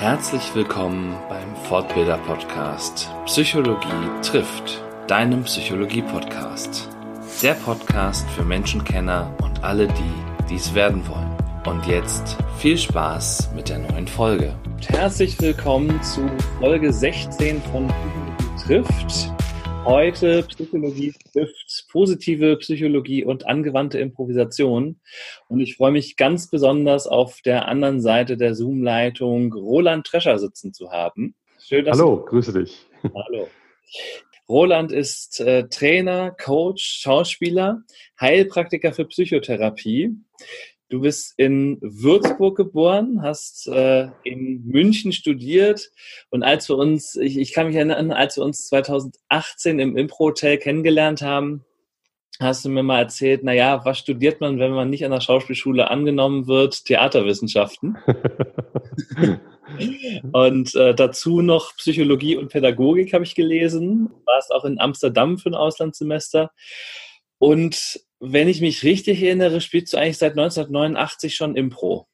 Herzlich willkommen beim Fortbilder Podcast Psychologie trifft, deinem Psychologie Podcast. Der Podcast für Menschenkenner und alle, die dies werden wollen. Und jetzt viel Spaß mit der neuen Folge. Herzlich willkommen zu Folge 16 von Psychologie trifft. Heute Psychologie trifft positive Psychologie und angewandte Improvisation. Und ich freue mich ganz besonders auf der anderen Seite der Zoom-Leitung Roland Trescher sitzen zu haben. Schön, dass Hallo, grüße dich. Hallo. Roland ist äh, Trainer, Coach, Schauspieler, Heilpraktiker für Psychotherapie. Du bist in Würzburg geboren, hast äh, in München studiert und als wir uns, ich, ich kann mich erinnern, als wir uns 2018 im Impro-Hotel kennengelernt haben, hast du mir mal erzählt, na ja, was studiert man, wenn man nicht an der Schauspielschule angenommen wird? Theaterwissenschaften. und äh, dazu noch Psychologie und Pädagogik habe ich gelesen. Warst auch in Amsterdam für ein Auslandssemester. Und wenn ich mich richtig erinnere, spielst du eigentlich seit 1989 schon Impro.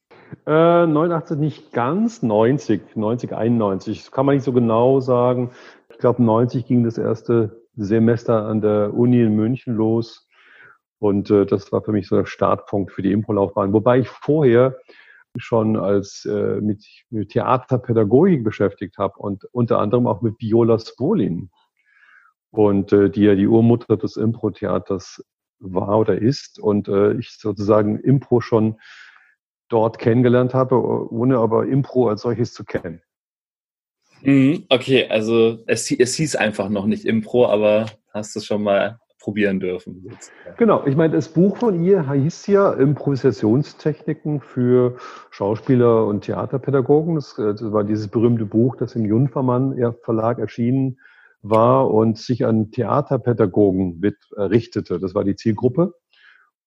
Äh, 89 nicht ganz, 90, 90, 91. Das kann man nicht so genau sagen. Ich glaube, 90 ging das erste Semester an der Uni in München los. Und äh, das war für mich so der Startpunkt für die Impro-Laufbahn. Wobei ich vorher schon als äh, mit, mit Theaterpädagogik beschäftigt habe und unter anderem auch mit Viola Spolin. Und äh, die ja die Urmutter des Impro-Theaters war oder ist und äh, ich sozusagen Impro schon dort kennengelernt habe, ohne aber Impro als solches zu kennen. Mhm, okay, also es, es hieß einfach noch nicht Impro, aber hast du es schon mal probieren dürfen. Genau, ich meine, das Buch von ihr hieß ja Improvisationstechniken für Schauspieler und Theaterpädagogen. Das, äh, das war dieses berühmte Buch, das im Junfermann Verlag erschienen war und sich an Theaterpädagogen richtete. Das war die Zielgruppe.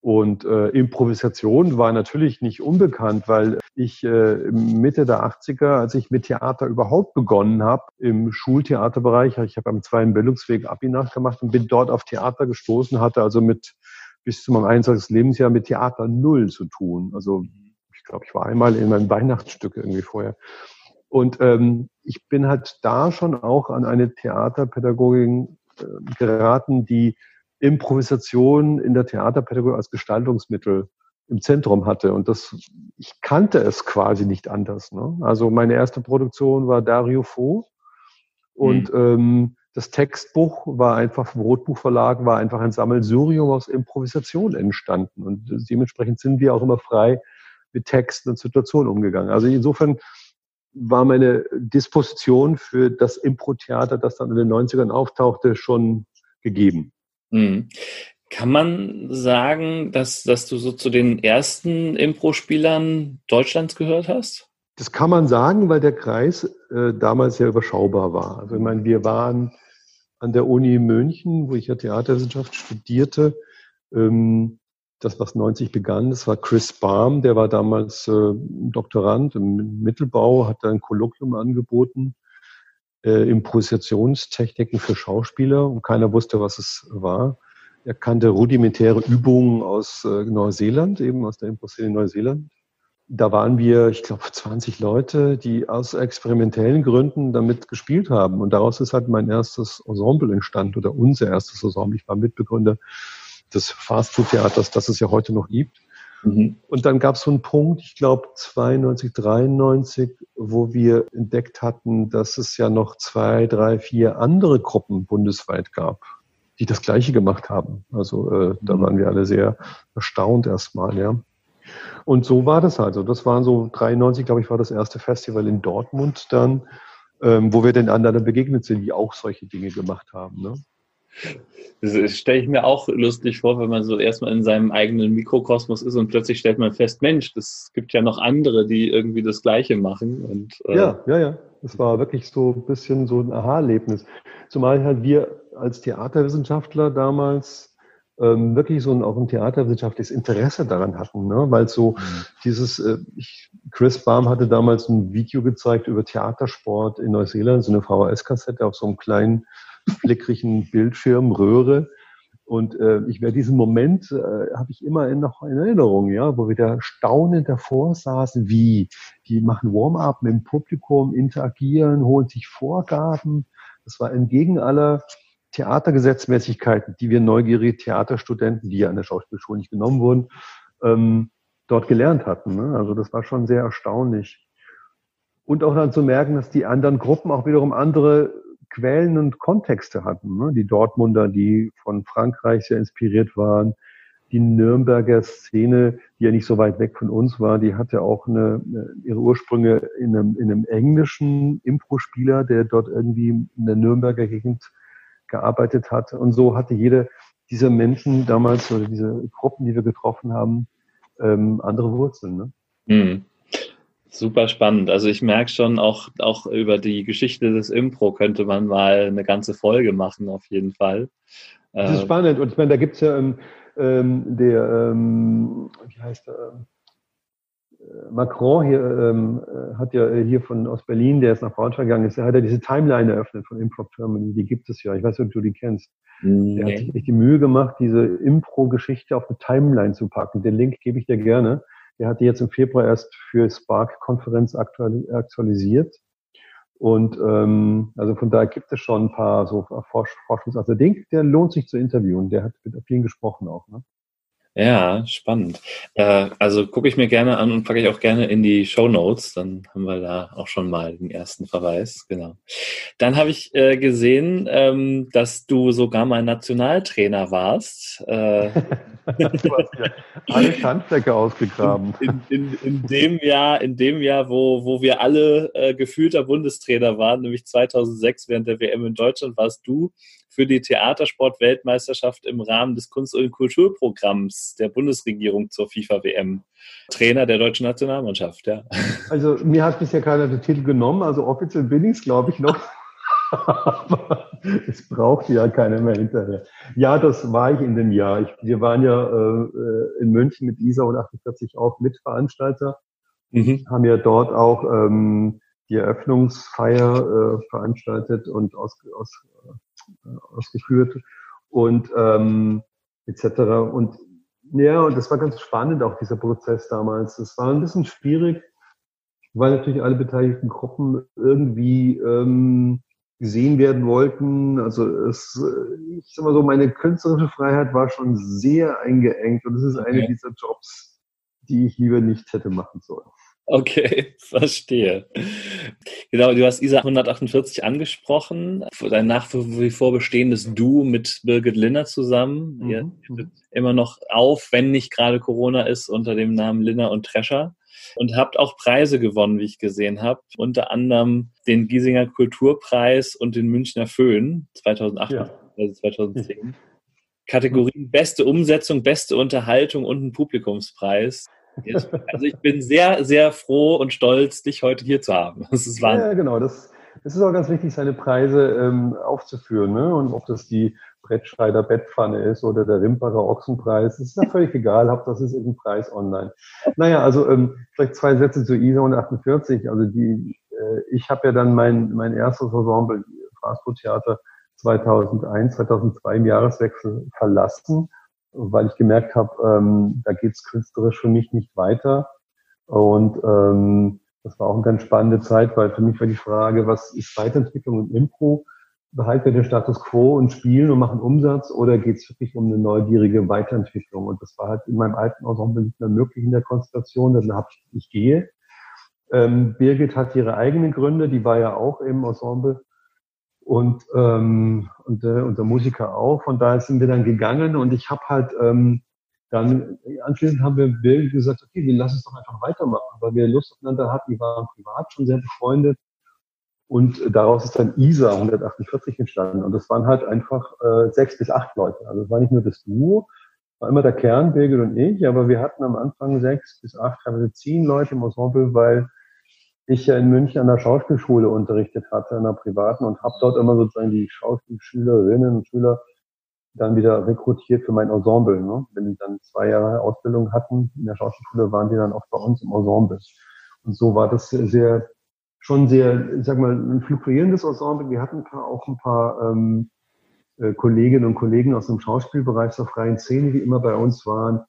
Und äh, Improvisation war natürlich nicht unbekannt, weil ich äh, Mitte der 80er, als ich mit Theater überhaupt begonnen habe, im Schultheaterbereich, ich habe am zweiten Bildungsweg Abi nachgemacht und bin dort auf Theater gestoßen, hatte also mit bis zu meinem 21. Lebensjahr mit Theater null zu tun. Also ich glaube, ich war einmal in meinem Weihnachtsstück irgendwie vorher. Und ähm, ich bin halt da schon auch an eine Theaterpädagogin äh, geraten, die Improvisation in der Theaterpädagogik als Gestaltungsmittel im Zentrum hatte. Und das, ich kannte es quasi nicht anders. Ne? Also meine erste Produktion war Dario Fo. Und mhm. ähm, das Textbuch war einfach vom Rotbuchverlag, war einfach ein Sammelsurium aus Improvisation entstanden. Und dementsprechend sind wir auch immer frei mit Texten und Situationen umgegangen. Also insofern war meine Disposition für das Impro-Theater, das dann in den 90ern auftauchte, schon gegeben. Mhm. Kann man sagen, dass, dass du so zu den ersten Impro-Spielern Deutschlands gehört hast? Das kann man sagen, weil der Kreis äh, damals sehr überschaubar war. Also ich meine, wir waren an der Uni München, wo ich ja Theaterwissenschaft studierte. Ähm, das, was 90 begann, das war Chris Baum, der war damals äh, Doktorand im Mittelbau, hat da ein Kolloquium angeboten, äh, Improvisationstechniken für Schauspieler und keiner wusste, was es war. Er kannte rudimentäre Übungen aus äh, Neuseeland, eben aus der in Neuseeland. Da waren wir, ich glaube, 20 Leute, die aus experimentellen Gründen damit gespielt haben. Und daraus ist halt mein erstes Ensemble entstanden oder unser erstes Ensemble. Ich war Mitbegründer des Fastfood-Theaters, das es ja heute noch gibt. Mhm. Und dann gab es so einen Punkt, ich glaube 92, 93, wo wir entdeckt hatten, dass es ja noch zwei, drei, vier andere Gruppen bundesweit gab, die das Gleiche gemacht haben. Also äh, da mhm. waren wir alle sehr erstaunt erstmal, ja. Und so war das also. Das waren so 93, glaube ich, war das erste Festival in Dortmund dann, ähm, wo wir den anderen begegnet sind, die auch solche Dinge gemacht haben. Ne? Das stelle ich mir auch lustig vor, wenn man so erstmal in seinem eigenen Mikrokosmos ist und plötzlich stellt man fest, Mensch, es gibt ja noch andere, die irgendwie das Gleiche machen. Und, äh ja, ja, ja. Das war wirklich so ein bisschen so ein Aha-Erlebnis. Zumal halt wir als Theaterwissenschaftler damals ähm, wirklich so ein, auch ein theaterwissenschaftliches Interesse daran hatten, ne? weil so mhm. dieses, äh, ich, Chris Baum hatte damals ein Video gezeigt über Theatersport in Neuseeland, so eine VHS-Kassette auf so einem kleinen flickrigen Bildschirm. Und äh, ich werde diesen Moment, äh, habe ich immer noch in Erinnerung, ja, wo wir da staunend davor saßen, wie die machen Warm-up mit dem Publikum, interagieren, holen sich Vorgaben. Das war entgegen aller Theatergesetzmäßigkeiten, die wir neugierige Theaterstudenten, die ja an der Schauspielschule nicht genommen wurden, ähm, dort gelernt hatten. Ne? Also das war schon sehr erstaunlich. Und auch dann zu merken, dass die anderen Gruppen auch wiederum andere Quellen und Kontexte hatten. Ne? Die Dortmunder, die von Frankreich sehr inspiriert waren, die Nürnberger Szene, die ja nicht so weit weg von uns war, die hatte auch eine, ihre Ursprünge in einem, in einem englischen Impro-Spieler, der dort irgendwie in der Nürnberger Gegend gearbeitet hat. Und so hatte jede dieser Menschen damals oder diese Gruppen, die wir getroffen haben, ähm, andere Wurzeln. Ne? Mhm. Super spannend. Also ich merke schon, auch, auch über die Geschichte des Impro könnte man mal eine ganze Folge machen, auf jeden Fall. Das ist äh, spannend. Und ich meine, da gibt es ja ähm, ähm, der, ähm, wie heißt der, ähm, äh, Macron hier ähm, äh, hat ja hier von aus Berlin, der ist nach Braunschweig gegangen ist, der hat ja diese Timeline eröffnet von Improv Germany. Die gibt es ja. Ich weiß nicht, ob du die kennst. Nee. Der hat sich echt die Mühe gemacht, diese Impro-Geschichte auf eine Timeline zu packen. Den Link gebe ich dir gerne. Der hat die jetzt im Februar erst für Spark-Konferenz aktualisiert. Und ähm, also von daher gibt es schon ein paar so Forschungs... Also den, der lohnt sich zu interviewen. Der hat mit vielen gesprochen auch. Ne? Ja, spannend. Äh, also gucke ich mir gerne an und packe ich auch gerne in die Show Notes. Dann haben wir da auch schon mal den ersten Verweis. Genau. Dann habe ich äh, gesehen, ähm, dass du sogar mal Nationaltrainer warst. Äh, du hast ja alle Schandflecke ausgegraben. In, in, in, dem Jahr, in dem Jahr, wo, wo wir alle äh, gefühlter Bundestrainer waren, nämlich 2006 während der WM in Deutschland, warst du für die Theatersport-Weltmeisterschaft im Rahmen des Kunst- und Kulturprogramms der Bundesregierung zur FIFA-WM. Trainer der deutschen Nationalmannschaft, ja. Also mir hat bisher keiner den Titel genommen, also offiziell bin ich es, glaube ich, noch. Aber es braucht ja keiner mehr hinterher. Ja, das war ich in dem Jahr. Ich, wir waren ja äh, in München mit ISA und 48 auch Mitveranstalter. Mhm. Haben ja dort auch ähm, die Eröffnungsfeier äh, veranstaltet und aus, aus, äh, ausgeführt und ähm, etc. Und ja, und das war ganz spannend, auch dieser Prozess damals. Es war ein bisschen schwierig, weil natürlich alle beteiligten Gruppen irgendwie ähm, gesehen werden wollten. Also es, ich sag mal so, meine künstlerische Freiheit war schon sehr eingeengt und es ist okay. eine dieser Jobs, die ich lieber nicht hätte machen sollen. Okay, verstehe. Genau, du hast ISA 148 angesprochen, dein nach wie vor bestehendes Du mit Birgit Linner zusammen. Mhm. Ihr mhm. immer noch auf, wenn nicht gerade Corona ist, unter dem Namen Linner und Trescher. Und habt auch Preise gewonnen, wie ich gesehen habe. Unter anderem den Giesinger Kulturpreis und den Münchner Föhn 2008, ja. also 2010. Kategorien beste Umsetzung, beste Unterhaltung und ein Publikumspreis. Also ich bin sehr, sehr froh und stolz, dich heute hier zu haben. Das ist Wahnsinn. Ja, genau. Das, das ist auch ganz wichtig, seine Preise ähm, aufzuführen. Ne? Und ob das die Brettschneider Bettpfanne ist oder der Rimperer Ochsenpreis, das ist ja völlig egal. Hauptsache, das ist irgendein Preis online. Naja, also ähm, vielleicht zwei Sätze zu ISA 148. Also die, äh, ich habe ja dann mein, mein erstes Ensemble, Fastfood Theater, 2001, 2002 im Jahreswechsel verlassen weil ich gemerkt habe, ähm, da geht's künstlerisch für mich nicht weiter. Und ähm, das war auch eine ganz spannende Zeit, weil für mich war die Frage, was ist Weiterentwicklung und Impro? Behalten wir den Status quo und spielen und machen Umsatz oder geht's wirklich um eine neugierige Weiterentwicklung? Und das war halt in meinem alten Ensemble nicht mehr möglich in der Konstellation. Dann habe ich, ich gehe. Ähm, Birgit hat ihre eigenen Gründe, die war ja auch im Ensemble und, ähm, und, äh, und der Musiker auch. Von daher sind wir dann gegangen und ich habe halt ähm, dann anschließend haben wir Bill gesagt, okay, wir lassen es doch einfach weitermachen, weil wir Lust aufeinander hatten. Wir waren privat schon sehr befreundet und daraus ist dann ISA 148 entstanden und das waren halt einfach äh, sechs bis acht Leute. Also es war nicht nur das Duo, war immer der Kern, Birgit und ich, aber wir hatten am Anfang sechs bis acht, teilweise zehn Leute im Ensemble, weil ich ja in München an der Schauspielschule unterrichtet hatte, in einer privaten, und habe dort immer sozusagen die Schauspielschülerinnen und Schüler dann wieder rekrutiert für mein Ensemble. Ne? Wenn die dann zwei Jahre Ausbildung hatten in der Schauspielschule, waren die dann auch bei uns im Ensemble. Und so war das sehr, schon sehr, ich sag mal, ein fluktuierendes Ensemble. Wir hatten auch ein paar ähm, äh, Kolleginnen und Kollegen aus dem Schauspielbereich zur freien Szene, die immer bei uns waren.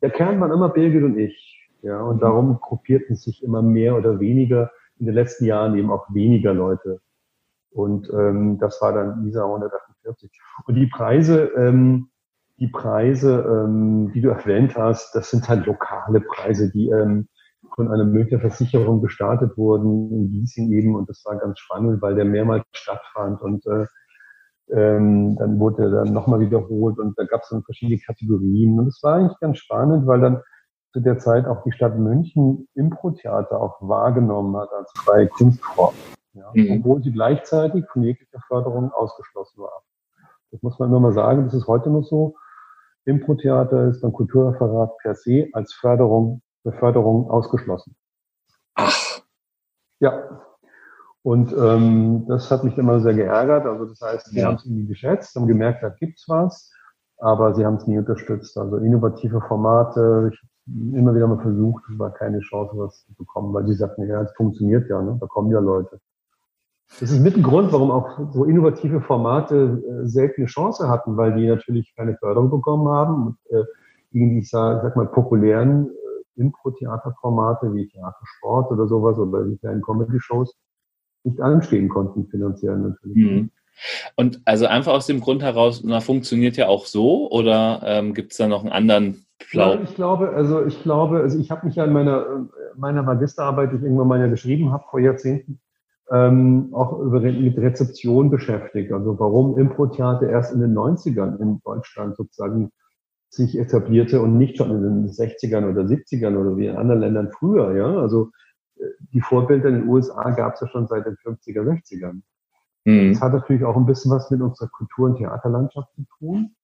Der Kern waren immer Birgit und ich. Ja, und darum gruppierten sich immer mehr oder weniger in den letzten Jahren eben auch weniger Leute. Und ähm, das war dann ISA 148. Und die Preise, ähm, die Preise, ähm, die du erwähnt hast, das sind halt lokale Preise, die ähm, von einer Münchner Versicherung gestartet wurden, in Gießen eben. Und das war ganz spannend, weil der mehrmals stattfand. Und äh, ähm, dann wurde er dann nochmal wiederholt und da gab es dann verschiedene Kategorien. Und es war eigentlich ganz spannend, weil dann zu der Zeit auch die Stadt München Impro-Theater auch wahrgenommen hat als freie Kunstform. Ja, mhm. Obwohl sie gleichzeitig von jeglicher Förderung ausgeschlossen war. Das muss man immer mal sagen, das ist heute noch so. Impro-Theater ist beim Kulturreferat per se als Förderung, Beförderung ausgeschlossen. Ach. Ja, und ähm, das hat mich immer sehr geärgert. Also das heißt, sie ja. haben es irgendwie geschätzt, haben gemerkt, da gibt's was, aber sie haben es nie unterstützt. Also innovative Formate, ich habe immer wieder mal versucht, war keine Chance, was zu bekommen, weil sie sagten, ja, es funktioniert ja, ne? da kommen ja Leute. Das ist mit ein Grund, warum auch so innovative Formate äh, selten eine Chance hatten, weil die natürlich keine Förderung bekommen haben und äh, gegen die, ich sag, sag mal, populären äh, Impro-Theaterformate wie Theatersport oder sowas oder die kleinen Comedy-Shows nicht anstehen konnten, finanziell natürlich. Mhm. Und also einfach aus dem Grund heraus, na, funktioniert ja auch so oder ähm, gibt es da noch einen anderen? Ja, ich glaube, also ich glaube, also ich habe mich ja in meiner, meiner Magisterarbeit, die ich irgendwann mal ja geschrieben habe vor Jahrzehnten, ähm, auch über, mit Rezeption beschäftigt. Also warum Impro-Theater erst in den 90ern in Deutschland sozusagen sich etablierte und nicht schon in den 60ern oder 70ern oder wie in anderen Ländern früher, ja. Also die Vorbilder in den USA gab es ja schon seit den 50er, 60ern. Mhm. Das hat natürlich auch ein bisschen was mit unserer Kultur- und Theaterlandschaft zu tun,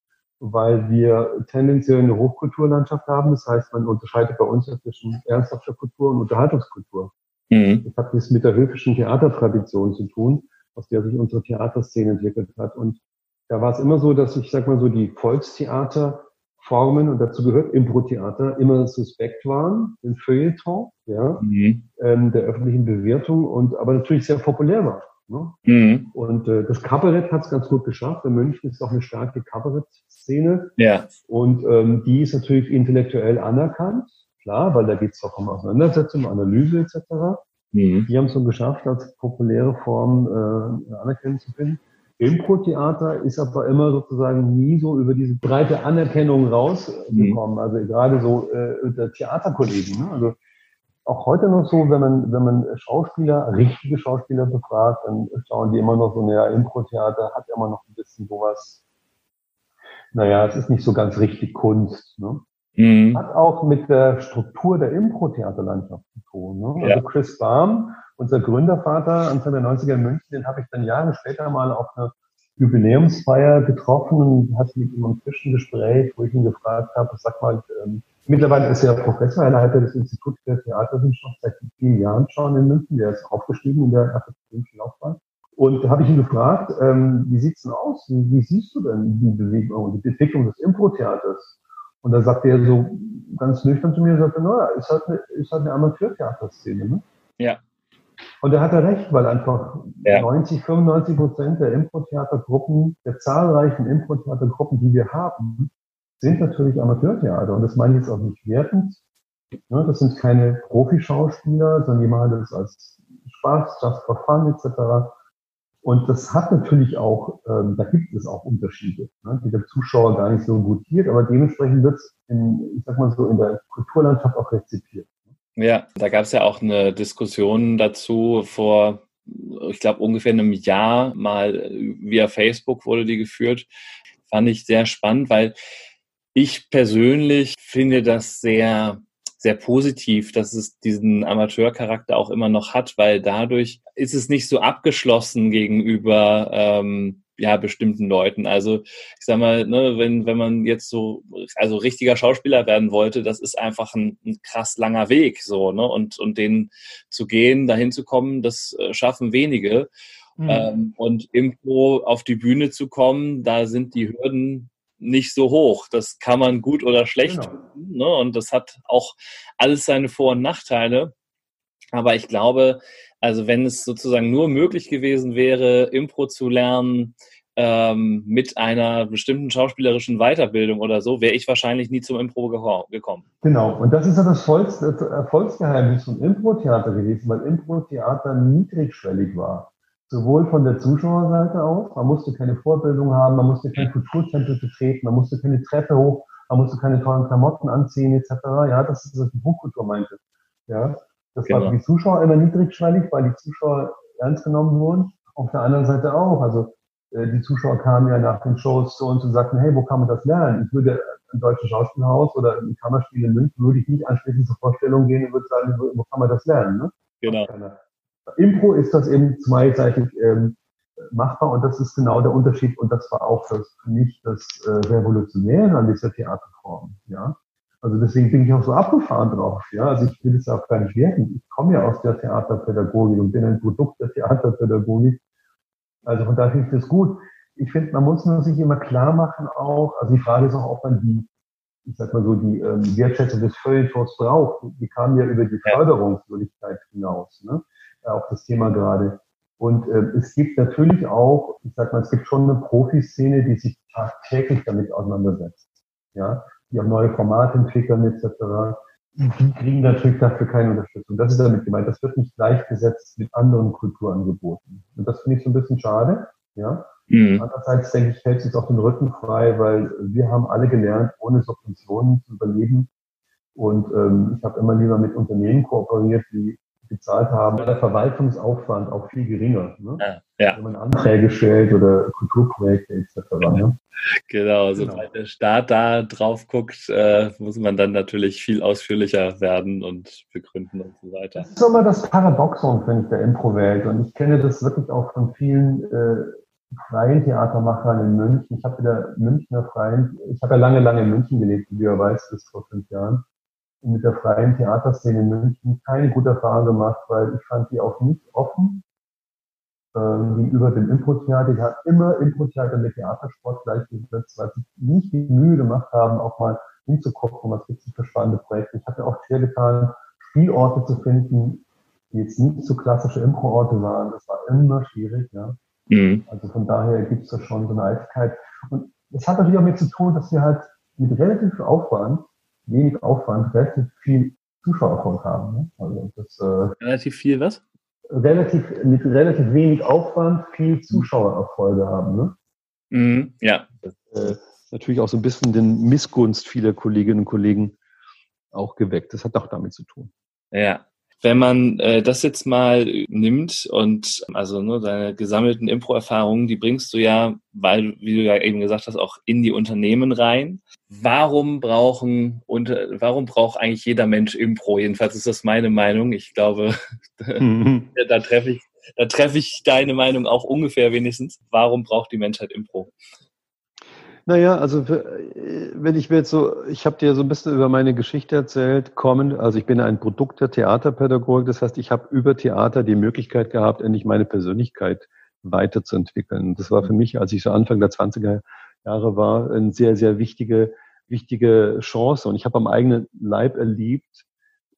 weil wir tendenziell eine Hochkulturlandschaft haben. Das heißt, man unterscheidet bei uns ja zwischen ernsthafter Kultur und Unterhaltungskultur. Mhm. Das hat nichts mit der höfischen Theatertradition zu tun, aus der sich unsere Theaterszene entwickelt hat. Und da war es immer so, dass ich sag mal so die Volkstheater Formen, und dazu gehört Impro-Theater, immer suspekt waren, im Feuilleton, ja, mhm. ähm, der öffentlichen Bewertung, und aber natürlich sehr populär war. Ne? Mhm. Und äh, das Kabarett hat es ganz gut geschafft. In München ist auch eine starke Kabarett-Szene. Ja. Und ähm, die ist natürlich intellektuell anerkannt, klar, weil da geht es auch um Auseinandersetzung, Analyse etc. Mhm. Die haben es so geschafft, als populäre Form äh, Anerkennung zu finden. Impro-Theater ist aber immer sozusagen nie so über diese breite Anerkennung rausgekommen. Mhm. Also gerade so äh, unter Theaterkollegen. Ne? Also auch heute noch so, wenn man, wenn man Schauspieler, richtige Schauspieler befragt, dann schauen die immer noch so, naja, Impro-Theater hat immer noch ein bisschen sowas, naja, es ist nicht so ganz richtig Kunst. Ne? Mhm. Hat auch mit der Struktur der Impro-Theaterlandschaft zu tun. Ne? Ja. Also Chris Baum, unser Gründervater Anfang der 90er in München, den habe ich dann Jahre später mal auf einer Jubiläumsfeier getroffen und hatte mit ihm ein frischen Gespräch, wo ich ihn gefragt habe, sag mal, ähm, mittlerweile ist er Professor, er leitet das Institut für Theaterwissenschaft seit vielen Jahren schon in München, der ist aufgestiegen in der akademischen Laufbahn. Und da habe ich ihn gefragt, ähm, wie sieht's denn aus? Wie, wie siehst du denn die Bewegung die Entwicklung des Impro-Theaters? Und da sagte er so ganz nüchtern zu mir, sagte, naja, ist halt eine, ist halt eine Amateurtheaterszene, ne? Ja. Und da hat er recht, weil einfach ja. 90, 95 Prozent der Impro-Theatergruppen, der zahlreichen Impro-Theatergruppen, die wir haben, sind natürlich Amateurtheater. Und das meine ich jetzt auch nicht wertend. Ne? Das sind keine Profischauspieler, sondern die machen das als Spaß, just for fun etc. Und das hat natürlich auch, ähm, da gibt es auch Unterschiede, ne, die der Zuschauer gar nicht so gutiert, aber dementsprechend wird es ich sag mal so, in der Kulturlandschaft auch rezipiert. Ja, da gab es ja auch eine Diskussion dazu vor, ich glaube, ungefähr einem Jahr mal via Facebook wurde die geführt. Fand ich sehr spannend, weil ich persönlich finde das sehr sehr positiv, dass es diesen Amateurcharakter auch immer noch hat, weil dadurch ist es nicht so abgeschlossen gegenüber ähm, ja bestimmten Leuten. Also ich sag mal, ne, wenn wenn man jetzt so also richtiger Schauspieler werden wollte, das ist einfach ein, ein krass langer Weg so ne und und den zu gehen, dahin zu kommen, das äh, schaffen wenige. Mhm. Ähm, und Impro auf die Bühne zu kommen, da sind die Hürden nicht so hoch. Das kann man gut oder schlecht genau. tun. Ne? Und das hat auch alles seine Vor- und Nachteile. Aber ich glaube, also wenn es sozusagen nur möglich gewesen wäre, Impro zu lernen, ähm, mit einer bestimmten schauspielerischen Weiterbildung oder so, wäre ich wahrscheinlich nie zum Impro gekommen. Genau, und das ist ja das Erfolgsgeheimnis von Impro-Theater gewesen, weil Impro-Theater niedrigschwellig war. Sowohl von der Zuschauerseite aus, man musste keine Vorbildung haben, man musste kein Kulturtempel betreten, man musste keine Treppe hoch, man musste keine tollen Klamotten anziehen, etc. Ja, das ist, was die Buchkultur meinte. Ja, das genau. war für die Zuschauer immer niedrigschwellig, weil die Zuschauer ernst genommen wurden. Auf der anderen Seite auch. Also äh, die Zuschauer kamen ja nach den Shows zu uns und sagten, hey, wo kann man das lernen? Ich würde im Deutschen Schauspielhaus oder im Kammerspiel in München würde ich nicht anschließend zur Vorstellung gehen und würde sagen, wo, wo kann man das lernen? Ne? Genau. Impro ist das eben zweiseitig ähm, machbar und das ist genau der Unterschied und das war auch das für mich das äh, Revolutionäre an dieser Theaterform. Ja, also deswegen bin ich auch so abgefahren drauf. Ja, also ich will es auch gar nicht werten. Ich komme ja aus der Theaterpädagogik und bin ein Produkt der Theaterpädagogik also von daher finde ich das gut. Ich finde, man muss nur sich immer klar machen auch, also die Frage ist auch, ob man die, ich sag mal so, die ähm, Wertschätzung des Feuilletons braucht. Die kam ja über die Förderungswürdigkeit hinaus, ne? Auch das Thema gerade. Und äh, es gibt natürlich auch, ich sag mal, es gibt schon eine Profiszene, die sich tagtäglich damit auseinandersetzt. Ja, die auch neue Formate entwickeln etc die kriegen natürlich dafür keine Unterstützung. Das ist damit gemeint. Das wird nicht gleichgesetzt mit anderen Kulturangeboten. Und das finde ich so ein bisschen schade. Ja. Mhm. Andererseits denke ich, hält sich auf den Rücken frei, weil wir haben alle gelernt, ohne Subventionen zu überleben. Und ähm, ich habe immer lieber mit Unternehmen kooperiert, die gezahlt haben, war der Verwaltungsaufwand auch viel geringer. Ne? Ja, ja. Wenn man Anträge stellt oder Kulturprojekte etc. Ne? Genau, sobald genau. der Staat da drauf guckt, äh, muss man dann natürlich viel ausführlicher werden und begründen und so weiter. Das ist immer das Paradoxon, finde ich, der Impro-Welt. Und ich kenne das wirklich auch von vielen äh, freien Theatermachern in München. Ich habe wieder Münchner freien, ich habe ja lange, lange in München gelebt, wie du ja weißt, bis vor fünf Jahren mit der freien Theaterszene in München keine gute Erfahrung gemacht, weil ich fand die auch nicht offen äh, gegenüber dem Impro-Theater. Ich habe immer Impro-Theater mit Theatersport gleichgesetzt, weil sie nicht die Mühe gemacht haben, auch mal hinzugucken, was gibt es für spannende Projekte. Ich habe ja auch schwer getan, Spielorte zu finden, die jetzt nicht so klassische Impro-Orte waren. Das war immer schwierig, ja. Mhm. Also von daher gibt es da schon so eine Eitelkeit. Und das hat natürlich auch mit zu tun, dass wir halt mit relativ viel Aufwand wenig Aufwand relativ viel Zuschauererfolg haben. Ne? Also das, äh, relativ viel was? Relativ, mit relativ wenig Aufwand viel Zuschauererfolge haben. Ne? Mhm, ja. Das, äh, natürlich auch so ein bisschen den Missgunst vieler Kolleginnen und Kollegen auch geweckt. Das hat auch damit zu tun. Ja. Wenn man äh, das jetzt mal nimmt und also ne, deine gesammelten Impro-Erfahrungen, die bringst du ja, weil, wie du ja eben gesagt hast, auch in die Unternehmen rein. Warum brauchen und warum braucht eigentlich jeder Mensch Impro? Jedenfalls ist das meine Meinung. Ich glaube, mhm. da treffe ich, da treffe ich deine Meinung auch ungefähr wenigstens. Warum braucht die Menschheit Impro? Naja, also wenn ich mir jetzt so, ich habe dir so ein bisschen über meine Geschichte erzählt, kommen, also ich bin ein Produkt der Theaterpädagogik, das heißt, ich habe über Theater die Möglichkeit gehabt, endlich meine Persönlichkeit weiterzuentwickeln. Das war für mich, als ich so Anfang der 20er Jahre war, eine sehr, sehr wichtige, wichtige Chance. Und ich habe am eigenen Leib erlebt,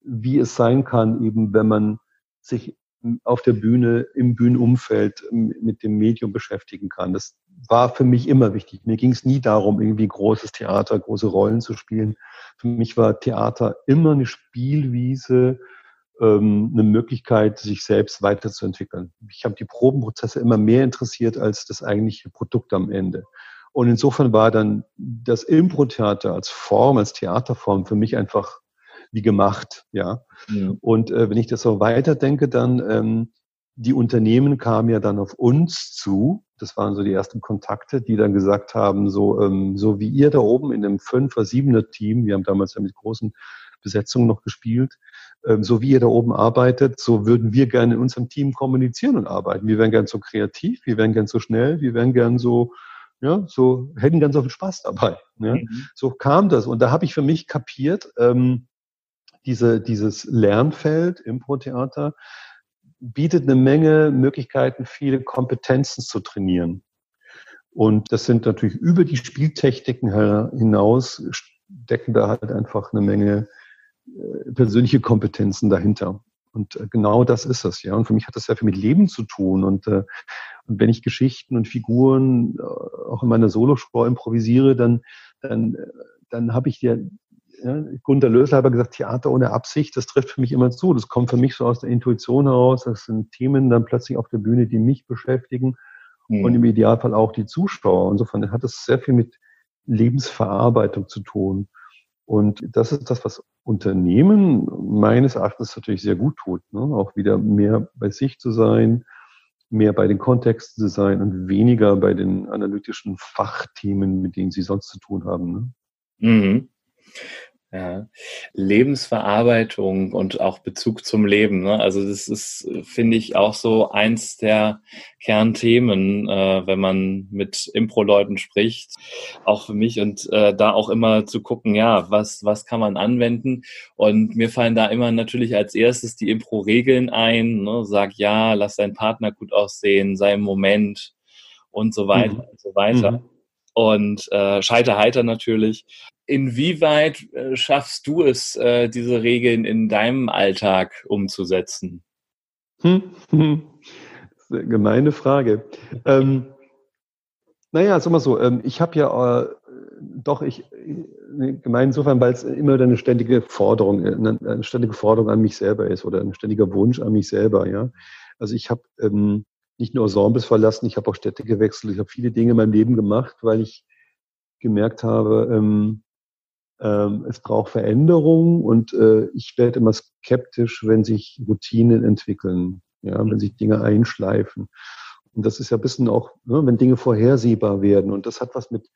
wie es sein kann, eben wenn man sich auf der Bühne, im Bühnenumfeld mit dem Medium beschäftigen kann. Das war für mich immer wichtig. Mir ging es nie darum, irgendwie großes Theater, große Rollen zu spielen. Für mich war Theater immer eine Spielwiese, ähm, eine Möglichkeit, sich selbst weiterzuentwickeln. Ich habe die Probenprozesse immer mehr interessiert als das eigentliche Produkt am Ende. Und insofern war dann das Impro-Theater als Form, als Theaterform für mich einfach wie gemacht, ja. ja. Und äh, wenn ich das so weiterdenke, dann ähm, die Unternehmen kamen ja dann auf uns zu. Das waren so die ersten Kontakte, die dann gesagt haben, so, ähm, so wie ihr da oben in einem Fünfer-, Siebener-Team, wir haben damals ja mit großen Besetzungen noch gespielt, ähm, so wie ihr da oben arbeitet, so würden wir gerne in unserem Team kommunizieren und arbeiten. Wir wären gern so kreativ, wir wären gern so schnell, wir wären gern so, ja, so, hätten ganz so viel Spaß dabei. Ja. Mhm. So kam das. Und da habe ich für mich kapiert, ähm, diese, dieses Lernfeld, Impro-Theater, bietet eine Menge Möglichkeiten, viele Kompetenzen zu trainieren. Und das sind natürlich über die Spieltechniken hinaus, decken da halt einfach eine Menge äh, persönliche Kompetenzen dahinter. Und äh, genau das ist es, ja. Und für mich hat das sehr viel mit Leben zu tun. Und, äh, Und wenn ich Geschichten und Figuren äh, auch in meiner Solo-Show improvisiere, dann, dann, dann habe ich dir, ja, Gunter Lösler hat gesagt, Theater ohne Absicht, das trifft für mich immer zu. Das kommt für mich so aus der Intuition heraus. Das sind Themen dann plötzlich auf der Bühne, die mich beschäftigen mhm. und im Idealfall auch die Zuschauer. Insofern hat das sehr viel mit Lebensverarbeitung zu tun. Und das ist das, was Unternehmen meines Erachtens natürlich sehr gut tut. Ne? Auch wieder mehr bei sich zu sein, mehr bei den Kontexten zu sein und weniger bei den analytischen Fachthemen, mit denen sie sonst zu tun haben. Ne? Mhm. Ja. Lebensverarbeitung und auch Bezug zum Leben. Ne? Also das ist, finde ich, auch so eins der Kernthemen, äh, wenn man mit Impro-Leuten spricht, auch für mich und äh, da auch immer zu gucken, ja, was, was kann man anwenden? Und mir fallen da immer natürlich als erstes die Impro-Regeln ein. Ne? Sag ja, lass deinen Partner gut aussehen, sei im Moment und so weiter mhm. und so weiter. Mhm und äh, Scheiterheiter natürlich. Inwieweit äh, schaffst du es, äh, diese Regeln in deinem Alltag umzusetzen? Hm, hm. Gemeine Frage. Ähm, naja, sag mal so, ähm, ich habe ja äh, doch, ich äh, gemein insofern, weil es immer eine ständige Forderung, äh, eine, eine, ständige Forderung an mich selber ist oder ein ständiger Wunsch an mich selber, ja. Also ich habe ähm, nicht nur Ensembles verlassen, ich habe auch Städte gewechselt, ich habe viele Dinge in meinem Leben gemacht, weil ich gemerkt habe, ähm, ähm, es braucht Veränderung und äh, ich werde immer skeptisch, wenn sich Routinen entwickeln, ja, wenn sich Dinge einschleifen. Und das ist ja ein bisschen auch, ne, wenn Dinge vorhersehbar werden. Und das hat was mit,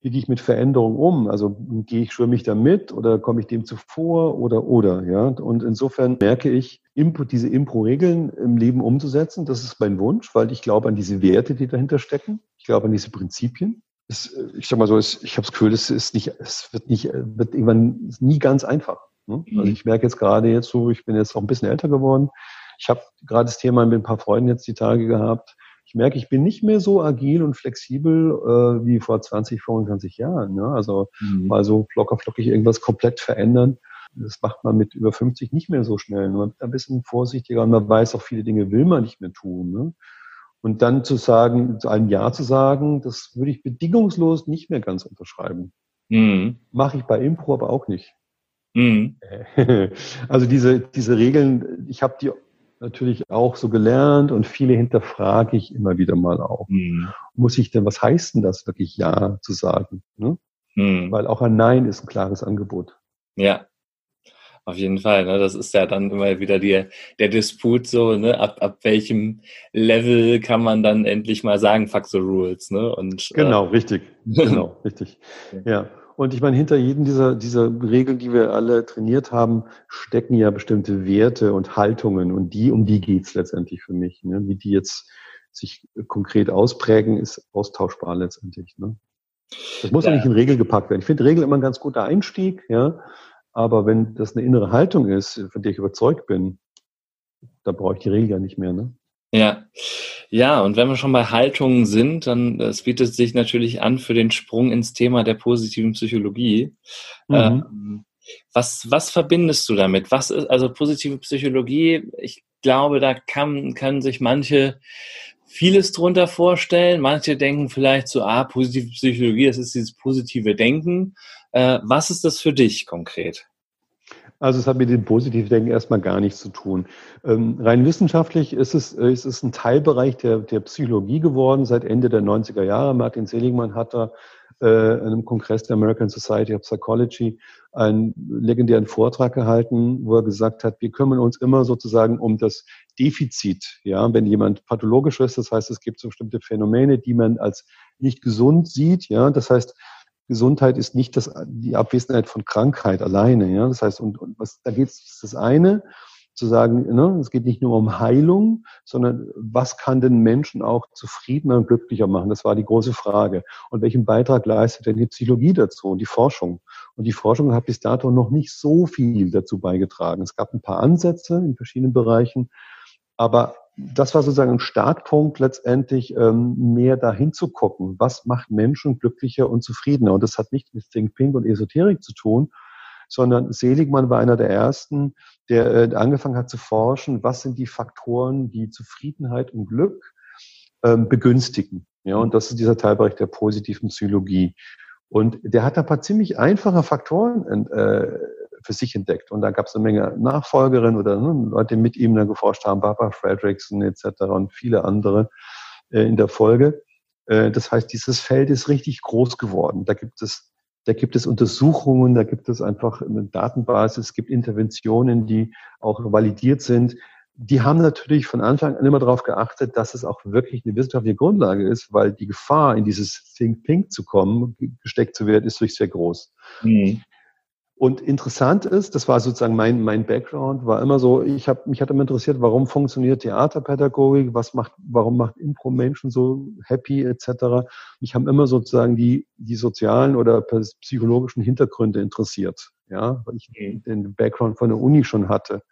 wie gehe ich mit Veränderung um? Also gehe ich, schwimme ich da mit oder komme ich dem zuvor oder oder, ja? Und insofern merke ich, Impro, diese Impro-Regeln im Leben umzusetzen, das ist mein Wunsch, weil ich glaube an diese Werte, die dahinter stecken. Ich glaube an diese Prinzipien es, ich sag mal so, es, ich habe das Gefühl, es ist nicht, es wird nicht, wird irgendwann nie ganz einfach. Ne? Mhm. Also ich merke jetzt gerade jetzt so, ich bin jetzt auch ein bisschen älter geworden. Ich habe gerade das Thema mit ein paar Freunden jetzt die Tage gehabt. Ich merke, ich bin nicht mehr so agil und flexibel äh, wie vor 20, 25 Jahren. Ne? Also mhm. mal so locker flockig irgendwas komplett verändern. Das macht man mit über 50 nicht mehr so schnell. Man wird ein bisschen vorsichtiger und man weiß auch, viele Dinge will man nicht mehr tun. Ne? Und dann zu sagen, zu einem Ja zu sagen, das würde ich bedingungslos nicht mehr ganz unterschreiben. Mhm. Mache ich bei Impro aber auch nicht. Mhm. Also diese, diese Regeln, ich habe die natürlich auch so gelernt und viele hinterfrage ich immer wieder mal auch. Mhm. Muss ich denn, was heißt denn das wirklich Ja zu sagen? Ne? Mhm. Weil auch ein Nein ist ein klares Angebot. Ja, auf jeden Fall, ne? Das ist ja dann immer wieder die, der Disput so, ne? Ab, ab welchem Level kann man dann endlich mal sagen, fuck the rules, ne? Und, genau, äh, richtig. Genau, richtig. Ja. Und ich meine, hinter jedem dieser, dieser Regeln, die wir alle trainiert haben, stecken ja bestimmte Werte und Haltungen. Und die, um die geht's letztendlich für mich. Ne? Wie die jetzt sich konkret ausprägen, ist austauschbar letztendlich. Ne? Das muss ja. ja nicht in Regeln gepackt werden. Ich finde Regeln immer ein ganz guter Einstieg, ja. Aber wenn das eine innere Haltung ist, von der ich überzeugt bin, da brauche ich die Regel ja nicht mehr. Ne? Ja. Ja, und wenn wir schon bei Haltungen sind, dann es bietet sich natürlich an für den Sprung ins Thema der positiven Psychologie. Mhm. Ähm, was, was verbindest du damit? Was ist also positive Psychologie? Ich glaube, da kann, können sich manche vieles drunter vorstellen. Manche denken vielleicht so, ah, positive Psychologie, das ist dieses positive Denken. Äh, was ist das für dich konkret? Also es hat mit dem positiven Denken erstmal gar nichts zu tun. Ähm, rein wissenschaftlich ist es, äh, ist es ein Teilbereich der, der Psychologie geworden seit Ende der 90er Jahre. Martin Seligmann hat da äh, einem Kongress der American Society of Psychology einen legendären Vortrag gehalten, wo er gesagt hat, wir kümmern uns immer sozusagen um das Defizit. Ja, wenn jemand pathologisch ist, das heißt, es gibt so bestimmte Phänomene, die man als nicht gesund sieht. Ja, das heißt, Gesundheit ist nicht das, die Abwesenheit von Krankheit alleine. Ja? Das heißt, und, und was, da geht es das eine, zu sagen, ne, es geht nicht nur um Heilung, sondern was kann den Menschen auch zufriedener und glücklicher machen? Das war die große Frage. Und welchen Beitrag leistet denn die Psychologie dazu und die Forschung? Und die Forschung hat bis dato noch nicht so viel dazu beigetragen. Es gab ein paar Ansätze in verschiedenen Bereichen, aber das war sozusagen ein Startpunkt letztendlich, ähm, mehr dahin zu gucken, was macht Menschen glücklicher und zufriedener. Und das hat nichts mit Think Pink und Esoterik zu tun, sondern Seligmann war einer der ersten, der äh, angefangen hat zu forschen, was sind die Faktoren, die Zufriedenheit und Glück ähm, begünstigen. Ja, und das ist dieser Teilbereich der positiven Psychologie. Und der hat ein paar ziemlich einfache Faktoren äh, für sich entdeckt. Und da gab es eine Menge Nachfolgerinnen oder ne, Leute, die mit ihm dann geforscht haben, Barbara Fredrickson etc. und viele andere äh, in der Folge. Äh, das heißt, dieses Feld ist richtig groß geworden. Da gibt es da gibt es Untersuchungen, da gibt es einfach eine Datenbasis, es gibt Interventionen, die auch validiert sind. Die haben natürlich von Anfang an immer darauf geachtet, dass es auch wirklich eine wissenschaftliche Grundlage ist, weil die Gefahr, in dieses Think Pink zu kommen, gesteckt zu werden, ist durch sehr groß. Mhm. Und interessant ist, das war sozusagen mein, mein Background, war immer so, ich habe mich hat immer interessiert, warum funktioniert Theaterpädagogik, was macht, warum macht Impro Menschen so happy etc. Mich haben immer sozusagen die, die sozialen oder psychologischen Hintergründe interessiert, ja, weil ich den Background von der Uni schon hatte.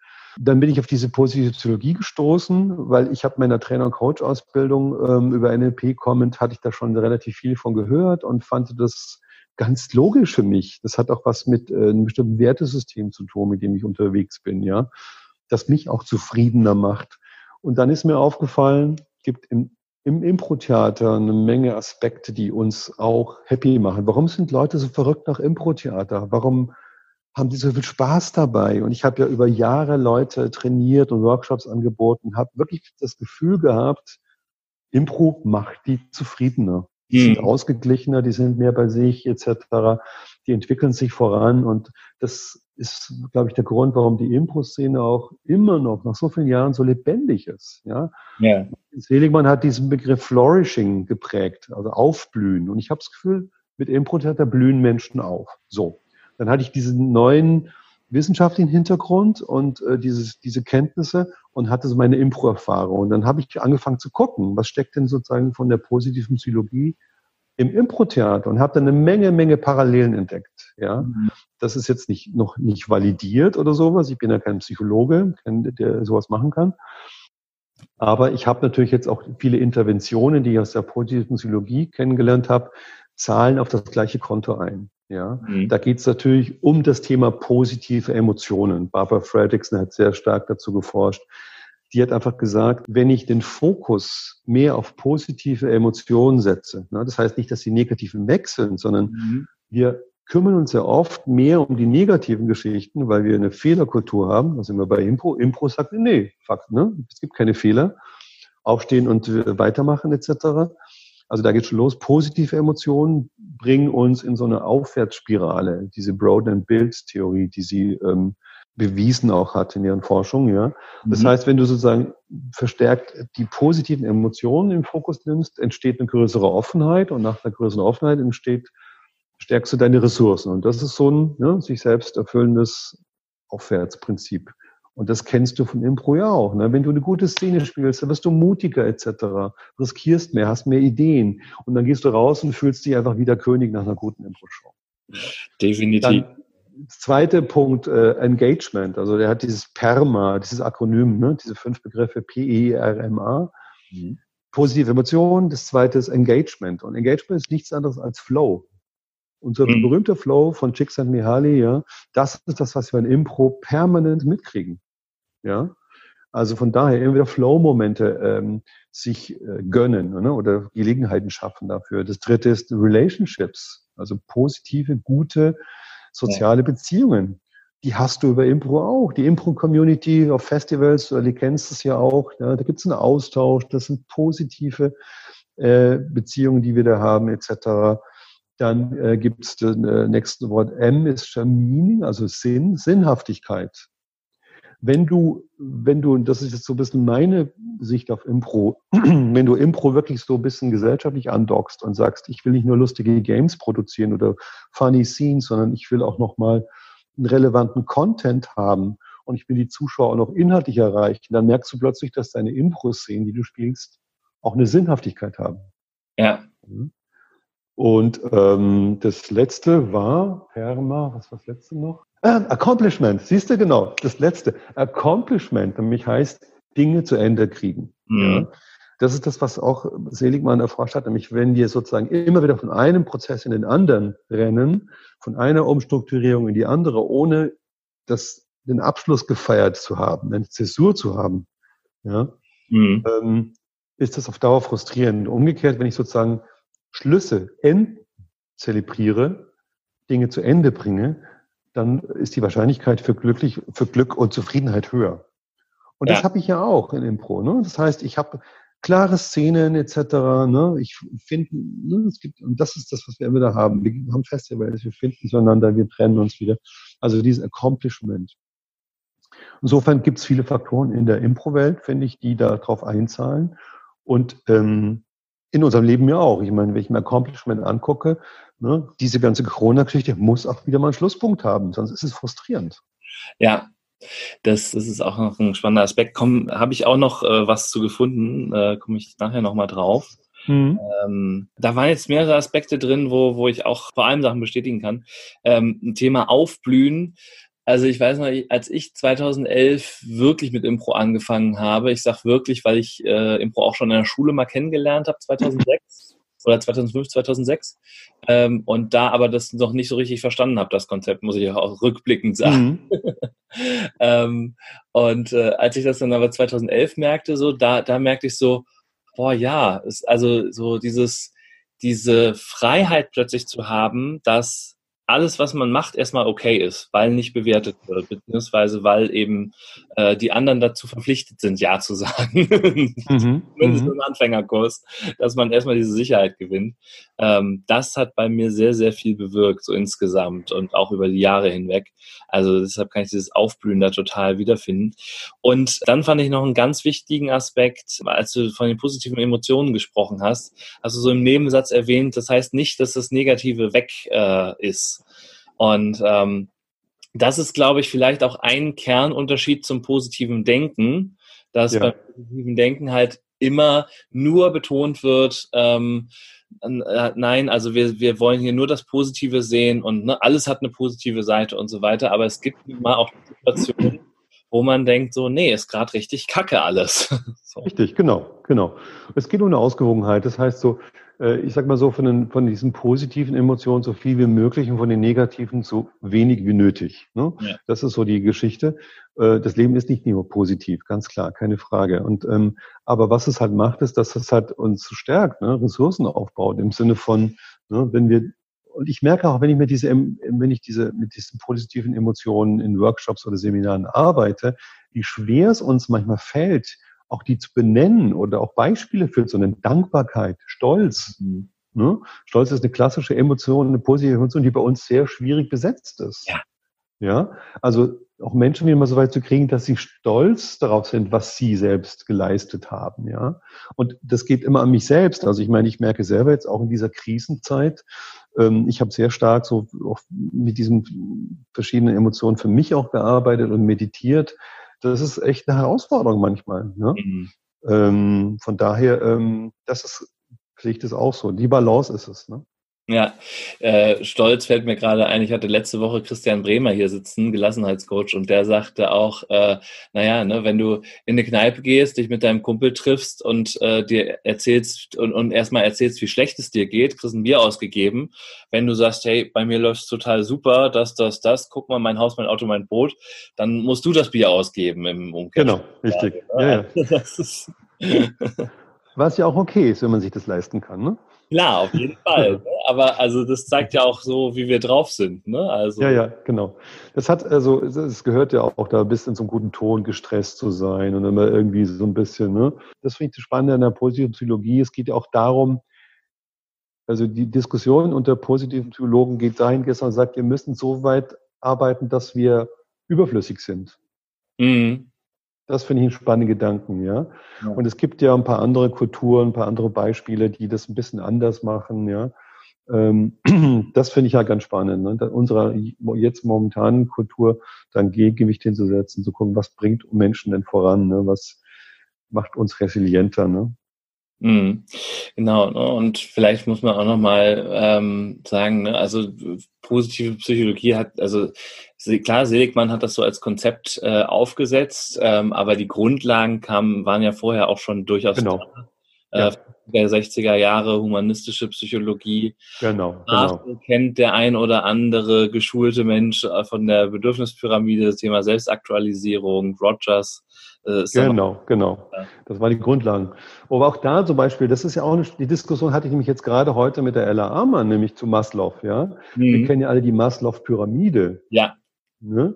Dann bin ich auf diese positive Psychologie gestoßen, weil ich habe meiner Trainer- und Coach-Ausbildung ähm, über NLP kommend, hatte ich da schon relativ viel von gehört und fand das ganz logisch für mich. Das hat auch was mit äh, einem bestimmten Wertesystem zu tun, mit dem ich unterwegs bin, ja, das mich auch zufriedener macht. Und dann ist mir aufgefallen, gibt im, im Impro-Theater eine Menge Aspekte, die uns auch happy machen. Warum sind Leute so verrückt nach Impro-Theater? Warum haben die so viel Spaß dabei? Und ich habe ja über Jahre Leute trainiert und Workshops angeboten, habe wirklich das Gefühl gehabt, Impro macht die zufriedener. Die sind mhm. ausgeglichener, die sind mehr bei sich etc. Die entwickeln sich voran und das ist, glaube ich, der Grund, warum die Impro-Szene auch immer noch nach so vielen Jahren so lebendig ist. Ja? ja. Seligmann hat diesen Begriff Flourishing geprägt, also aufblühen. Und ich habe das Gefühl, mit Impro-Theater blühen Menschen auf. So. Dann hatte ich diesen neuen wissenschaftlichen Hintergrund und äh, dieses, diese Kenntnisse und hatte so meine Impro-Erfahrung. Und dann habe ich angefangen zu gucken, was steckt denn sozusagen von der positiven Psychologie im Impro-Theater und habe dann eine Menge, Menge Parallelen entdeckt. Ja, mhm. das ist jetzt nicht noch nicht validiert oder sowas. Ich bin ja kein Psychologe, der sowas machen kann. Aber ich habe natürlich jetzt auch viele Interventionen, die ich aus der positiven Psychologie kennengelernt habe, zahlen auf das gleiche Konto ein. Ja, mhm. da geht es natürlich um das Thema positive Emotionen. Barbara Fredrickson hat sehr stark dazu geforscht. Die hat einfach gesagt, wenn ich den Fokus mehr auf positive Emotionen setze, ne, das heißt nicht, dass die negativen wechseln, sondern mhm. wir kümmern uns ja oft mehr um die negativen Geschichten, weil wir eine Fehlerkultur haben. Da sind wir bei Impro. Impro sagt, nee, Fakt, ne? es gibt keine Fehler. Aufstehen und weitermachen etc. Also da geht schon los. Positive Emotionen bringen uns in so eine Aufwärtsspirale, diese Broad and Build Theorie, die sie ähm, bewiesen auch hat in ihren Forschungen. Ja. Das mhm. heißt, wenn du sozusagen verstärkt die positiven Emotionen im Fokus nimmst, entsteht eine größere Offenheit und nach einer größeren Offenheit entsteht, stärkst du deine Ressourcen. Und das ist so ein ne, sich selbst erfüllendes Aufwärtsprinzip. Und das kennst du von Impro ja auch. Ne? Wenn du eine gute Szene spielst, dann wirst du mutiger etc., riskierst mehr, hast mehr Ideen. Und dann gehst du raus und fühlst dich einfach wieder König nach einer guten Impro-Show. Definitiv. Dann, zweite Punkt, äh, Engagement. Also der hat dieses PERMA, dieses Akronym, ne? diese fünf Begriffe P-E-R-M-A. Mhm. Positive Emotionen. Das zweite ist Engagement. Und Engagement ist nichts anderes als Flow. Unser mhm. berühmter Flow von Csikszentmihalyi, ja, das ist das, was wir in Impro permanent mitkriegen. Ja, also von daher immer wieder Flow-Momente ähm, sich äh, gönnen ne, oder Gelegenheiten schaffen dafür. Das dritte ist Relationships, also positive, gute soziale ja. Beziehungen. Die hast du über Impro auch. Die Impro-Community auf Festivals, du kennst es ja auch. Ja, da gibt es einen Austausch, das sind positive äh, Beziehungen, die wir da haben, etc. Dann äh, gibt es das äh, nächste Wort M ist für Meaning, also Sinn, Sinnhaftigkeit. Wenn du, wenn du, und das ist jetzt so ein bisschen meine Sicht auf Impro, wenn du Impro wirklich so ein bisschen gesellschaftlich andockst und sagst, ich will nicht nur lustige Games produzieren oder funny Scenes, sondern ich will auch nochmal einen relevanten Content haben und ich will die Zuschauer auch noch inhaltlich erreichen, dann merkst du plötzlich, dass deine Impro-Szenen, die du spielst, auch eine Sinnhaftigkeit haben. Ja. Mhm. Und ähm, das letzte war, Perma, was war das letzte noch? Ah, Accomplishment, siehst du genau, das letzte. Accomplishment, nämlich heißt, Dinge zu Ende kriegen. Mhm. Ja. Das ist das, was auch Seligmann erforscht hat, nämlich wenn wir sozusagen immer wieder von einem Prozess in den anderen rennen, von einer Umstrukturierung in die andere, ohne das, den Abschluss gefeiert zu haben, eine Zäsur zu haben, ja, mhm. ähm, ist das auf Dauer frustrierend. Umgekehrt, wenn ich sozusagen Schlüsse entzelebriere, Dinge zu Ende bringe, dann ist die Wahrscheinlichkeit für glücklich, für Glück und Zufriedenheit höher. Und ja. das habe ich ja auch in Impro. Ne? Das heißt, ich habe klare Szenen etc. Ne? Ich finde, ne, es gibt, und das ist das, was wir immer da haben. Wir haben Festivals, wir finden zueinander, wir trennen uns wieder. Also dieses Accomplishment. Insofern gibt es viele Faktoren in der Impro-Welt, finde ich, die darauf einzahlen. Und ähm, in unserem Leben ja auch. Ich meine, wenn ich mir Accomplishment angucke, ne, diese ganze Corona-Geschichte muss auch wieder mal einen Schlusspunkt haben, sonst ist es frustrierend. Ja, das, das ist auch noch ein spannender Aspekt. Habe ich auch noch äh, was zu gefunden, äh, komme ich nachher nochmal drauf. Mhm. Ähm, da waren jetzt mehrere Aspekte drin, wo, wo ich auch vor allem Sachen bestätigen kann. Ähm, ein Thema Aufblühen also ich weiß noch, als ich 2011 wirklich mit Impro angefangen habe, ich sage wirklich, weil ich äh, Impro auch schon in der Schule mal kennengelernt habe, 2006 oder 2005, 2006, ähm, und da aber das noch nicht so richtig verstanden habe, das Konzept, muss ich auch rückblickend sagen. Mhm. ähm, und äh, als ich das dann aber 2011 merkte, so da, da merkte ich so, boah ja, ist also so dieses diese Freiheit plötzlich zu haben, dass alles, was man macht, erstmal okay ist, weil nicht bewertet wird, beziehungsweise weil eben äh, die anderen dazu verpflichtet sind, Ja zu sagen. Mhm, Zumindest mhm. im Anfängerkurs, dass man erstmal diese Sicherheit gewinnt. Ähm, das hat bei mir sehr, sehr viel bewirkt, so insgesamt und auch über die Jahre hinweg. Also deshalb kann ich dieses Aufblühen da total wiederfinden. Und dann fand ich noch einen ganz wichtigen Aspekt, als du von den positiven Emotionen gesprochen hast, hast du so im Nebensatz erwähnt, das heißt nicht, dass das Negative weg äh, ist. Und ähm, das ist, glaube ich, vielleicht auch ein Kernunterschied zum positiven Denken, dass ja. beim positiven Denken halt immer nur betont wird, ähm, äh, nein, also wir, wir wollen hier nur das Positive sehen und ne, alles hat eine positive Seite und so weiter, aber es gibt immer auch Situationen, wo man denkt, so, nee, ist gerade richtig kacke alles. so. Richtig, genau, genau. Es geht um eine Ausgewogenheit. Das heißt so, äh, ich sag mal so, von, den, von diesen positiven Emotionen so viel wie möglich und von den negativen so wenig wie nötig. Ne? Ja. Das ist so die Geschichte. Äh, das Leben ist nicht nur positiv, ganz klar, keine Frage. Und ähm, aber was es halt macht, ist, dass es halt uns stärkt, ne? Ressourcen aufbaut im Sinne von, ne, wenn wir und ich merke auch, wenn ich mit diese, wenn ich diese, mit diesen positiven Emotionen in Workshops oder Seminaren arbeite, wie schwer es uns manchmal fällt, auch die zu benennen oder auch Beispiele für so eine Dankbarkeit, Stolz. Mhm. Ne? Stolz ist eine klassische Emotion, eine positive Emotion, die bei uns sehr schwierig besetzt ist. Ja. Ja, also auch Menschen wieder mal so weit zu kriegen, dass sie stolz darauf sind, was sie selbst geleistet haben, ja. Und das geht immer an mich selbst. Also ich meine, ich merke selber jetzt auch in dieser Krisenzeit, ähm, ich habe sehr stark so mit diesen verschiedenen Emotionen für mich auch gearbeitet und meditiert, das ist echt eine Herausforderung manchmal. Ne? Mhm. Ähm, von daher, ähm, das ist, sehe ich das auch so. Die Balance ist es. Ne? Ja, äh, Stolz fällt mir gerade ein. Ich hatte letzte Woche Christian Bremer hier sitzen, Gelassenheitscoach, und der sagte auch, äh, naja, ne, wenn du in eine Kneipe gehst, dich mit deinem Kumpel triffst und äh, dir erzählst und, und erstmal erzählst, wie schlecht es dir geht, kriegst ein Bier ausgegeben. Wenn du sagst, hey, bei mir läuft's total super, das, das, das, guck mal, mein Haus, mein Auto, mein Boot, dann musst du das Bier ausgeben im Umkehrschluss. Genau, richtig. Ja, ja. Was ja auch okay ist, wenn man sich das leisten kann, ne? Klar, auf jeden Fall. Ne? Aber also das zeigt ja auch so, wie wir drauf sind. Ne? Also ja, ja, genau. Das hat also, es gehört ja auch da bis in so einen guten Ton gestresst zu sein und immer irgendwie so ein bisschen. Ne? Das finde ich das Spannende an der positiven Psychologie. Es geht ja auch darum, also die Diskussion unter positiven Psychologen geht dahin, man sagt, wir müssen so weit arbeiten, dass wir überflüssig sind. Mhm. Das finde ich einen spannenden Gedanken, ja? ja. Und es gibt ja ein paar andere Kulturen, ein paar andere Beispiele, die das ein bisschen anders machen, ja. Ähm, das finde ich ja ganz spannend, ne? unserer jetzt momentanen Kultur dann Gegengewicht hinzusetzen, zu gucken, was bringt Menschen denn voran, ne? was macht uns resilienter, ne? Mhm. Genau, ne? und vielleicht muss man auch nochmal ähm, sagen, ne? also positive Psychologie hat, also klar, Seligmann hat das so als Konzept äh, aufgesetzt, ähm, aber die Grundlagen kamen, waren ja vorher auch schon durchaus genau. da. Äh, der 60er Jahre humanistische Psychologie. Genau, genau. kennt der ein oder andere geschulte Mensch äh, von der Bedürfnispyramide, das Thema Selbstaktualisierung, Rogers. Äh, genau, genau. Das waren die Grundlagen. Aber auch da zum Beispiel, das ist ja auch eine, die Diskussion hatte ich nämlich jetzt gerade heute mit der Ella Amann, nämlich zu Maslow, ja. Mhm. Wir kennen ja alle die Maslow-Pyramide. Ja. Ne?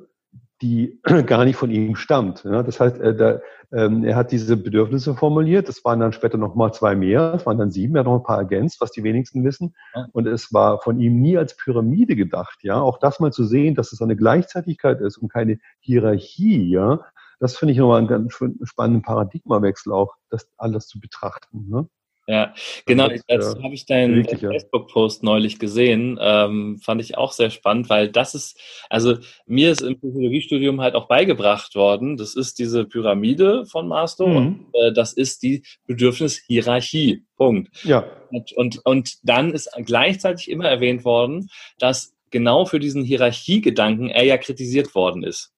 Die gar nicht von ihm stammt. Das heißt, er, der, ähm, er hat diese Bedürfnisse formuliert. Das waren dann später noch mal zwei mehr. Es waren dann sieben. Er hat noch ein paar ergänzt, was die wenigsten wissen. Und es war von ihm nie als Pyramide gedacht. Ja, auch das mal zu sehen, dass es eine Gleichzeitigkeit ist und keine Hierarchie. Ja, das finde ich nochmal einen ganz spannenden Paradigmawechsel auch, das alles zu betrachten. Ne? Ja, genau. Jetzt ja, habe ich deinen Facebook-Post neulich gesehen. Ähm, fand ich auch sehr spannend, weil das ist, also mir ist im Psychologiestudium halt auch beigebracht worden, das ist diese Pyramide von Maslow mhm. und äh, das ist die Bedürfnishierarchie. Punkt. Ja. Und, und, und dann ist gleichzeitig immer erwähnt worden, dass genau für diesen Hierarchiegedanken er ja kritisiert worden ist.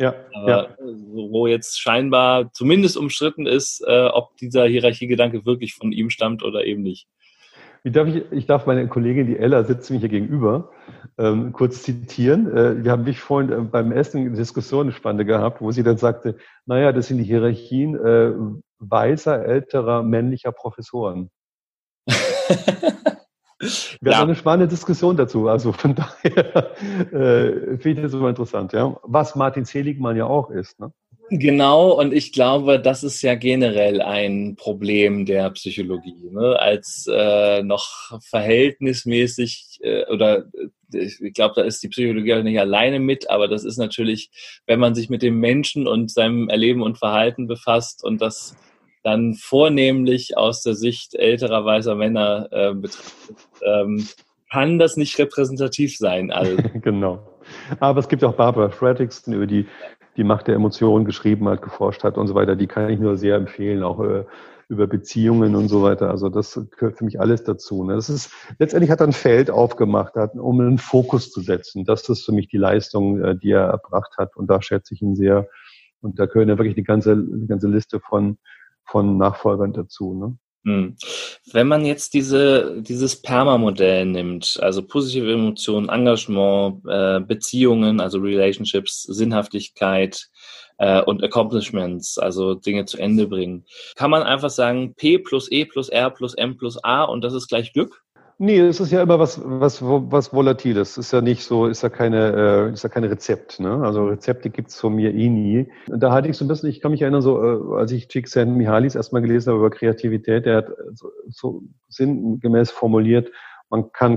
Ja, Aber ja. wo jetzt scheinbar zumindest umstritten ist, äh, ob dieser Hierarchiegedanke wirklich von ihm stammt oder eben nicht. Ich darf, ich, ich darf meine Kollegin, die Ella, sitzt mir hier gegenüber, ähm, kurz zitieren. Äh, wir haben mich vorhin äh, beim Essen eine Diskussion spannende gehabt, wo sie dann sagte, naja, das sind die Hierarchien äh, weißer, älterer, männlicher Professoren. Wir ja. haben eine spannende Diskussion dazu. Also von daher äh, finde ich das immer interessant, ja. Was Martin Seligmann ja auch ist. Ne? Genau, und ich glaube, das ist ja generell ein Problem der Psychologie. Ne? Als äh, noch verhältnismäßig äh, oder äh, ich glaube, da ist die Psychologie auch nicht alleine mit, aber das ist natürlich, wenn man sich mit dem Menschen und seinem Erleben und Verhalten befasst und das dann vornehmlich aus der Sicht älterer weißer Männer äh, betrachtet, ähm, kann das nicht repräsentativ sein. Also. genau. Aber es gibt auch Barbara Fredrickson, über die die Macht der Emotionen geschrieben hat, geforscht hat und so weiter. Die kann ich nur sehr empfehlen, auch äh, über Beziehungen und so weiter. Also das gehört für mich alles dazu. Ne? Das ist letztendlich hat er ein Feld aufgemacht, hat, um einen Fokus zu setzen. Das ist für mich die Leistung, äh, die er erbracht hat. Und da schätze ich ihn sehr. Und da gehören ja wirklich die ganze, die ganze Liste von von Nachfolgern dazu. Ne? Hm. Wenn man jetzt diese, dieses Perma-Modell nimmt, also positive Emotionen, Engagement, äh, Beziehungen, also Relationships, Sinnhaftigkeit äh, und Accomplishments, also Dinge zu Ende bringen, kann man einfach sagen, P plus E plus R plus M plus A und das ist gleich Glück? Nee, es ist ja immer was, was, was Volatiles. Ist ja nicht so, ist ja keine, äh, ist ja kein Rezept. Ne? Also Rezepte gibt's von mir eh nie. Da hatte ich so ein bisschen, ich kann mich erinnern, so äh, als ich Csikszentmihalys erstmal gelesen habe über Kreativität, der hat so, so sinngemäß formuliert, man kann,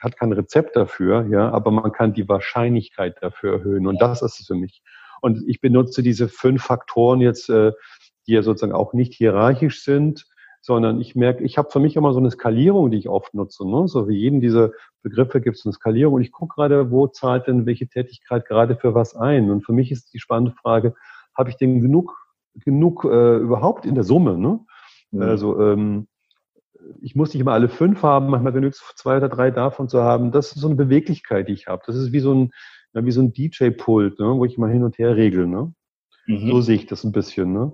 hat kein Rezept dafür, ja, aber man kann die Wahrscheinlichkeit dafür erhöhen. Und das ist es für mich. Und ich benutze diese fünf Faktoren jetzt, äh, die ja sozusagen auch nicht hierarchisch sind, sondern ich merke, ich habe für mich immer so eine Skalierung, die ich oft nutze. Ne? So wie jeden dieser Begriffe gibt es eine Skalierung und ich gucke gerade, wo zahlt denn welche Tätigkeit gerade für was ein. Und für mich ist die spannende Frage, habe ich denn genug, genug äh, überhaupt in der Summe? Ne? Mhm. Also ähm, ich muss nicht immer alle fünf haben, manchmal genügt es zwei oder drei davon zu haben. Das ist so eine Beweglichkeit, die ich habe. Das ist wie so ein, ja, wie so ein DJ-Pult, ne? wo ich mal hin und her regel. Ne? Mhm. So sehe ich das ein bisschen. Ne?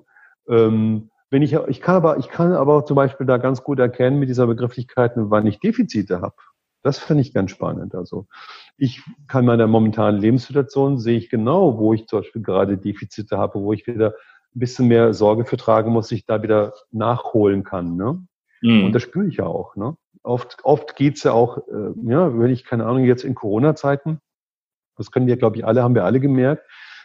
Ähm, wenn ich, ich kann aber, ich kann aber zum Beispiel da ganz gut erkennen mit dieser Begrifflichkeit, wann ich Defizite habe. Das finde ich ganz spannend. Also ich kann meiner momentanen Lebenssituation sehe ich genau, wo ich zum Beispiel gerade Defizite habe, wo ich wieder ein bisschen mehr Sorge für tragen muss, ich da wieder nachholen kann. Ne? Mhm. Und das spüre ich ja auch. Ne? Oft, oft geht's ja auch, äh, ja, wenn ich keine Ahnung jetzt in Corona-Zeiten, das können wir, glaube ich, alle, haben wir alle gemerkt,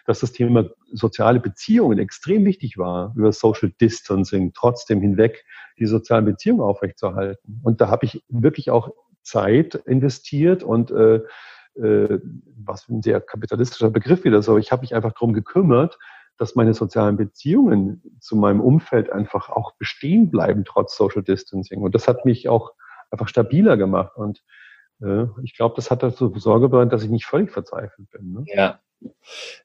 dass das Thema soziale Beziehungen extrem wichtig war, über Social Distancing trotzdem hinweg die sozialen Beziehungen aufrechtzuerhalten. Und da habe ich wirklich auch Zeit investiert und äh, äh, was ein sehr kapitalistischer Begriff wieder so, ich habe mich einfach darum gekümmert, dass meine sozialen Beziehungen zu meinem Umfeld einfach auch bestehen bleiben, trotz Social Distancing. Und das hat mich auch einfach stabiler gemacht. Und äh, ich glaube, das hat dazu Sorge bereitet, dass ich nicht völlig verzweifelt bin. Ne? Ja,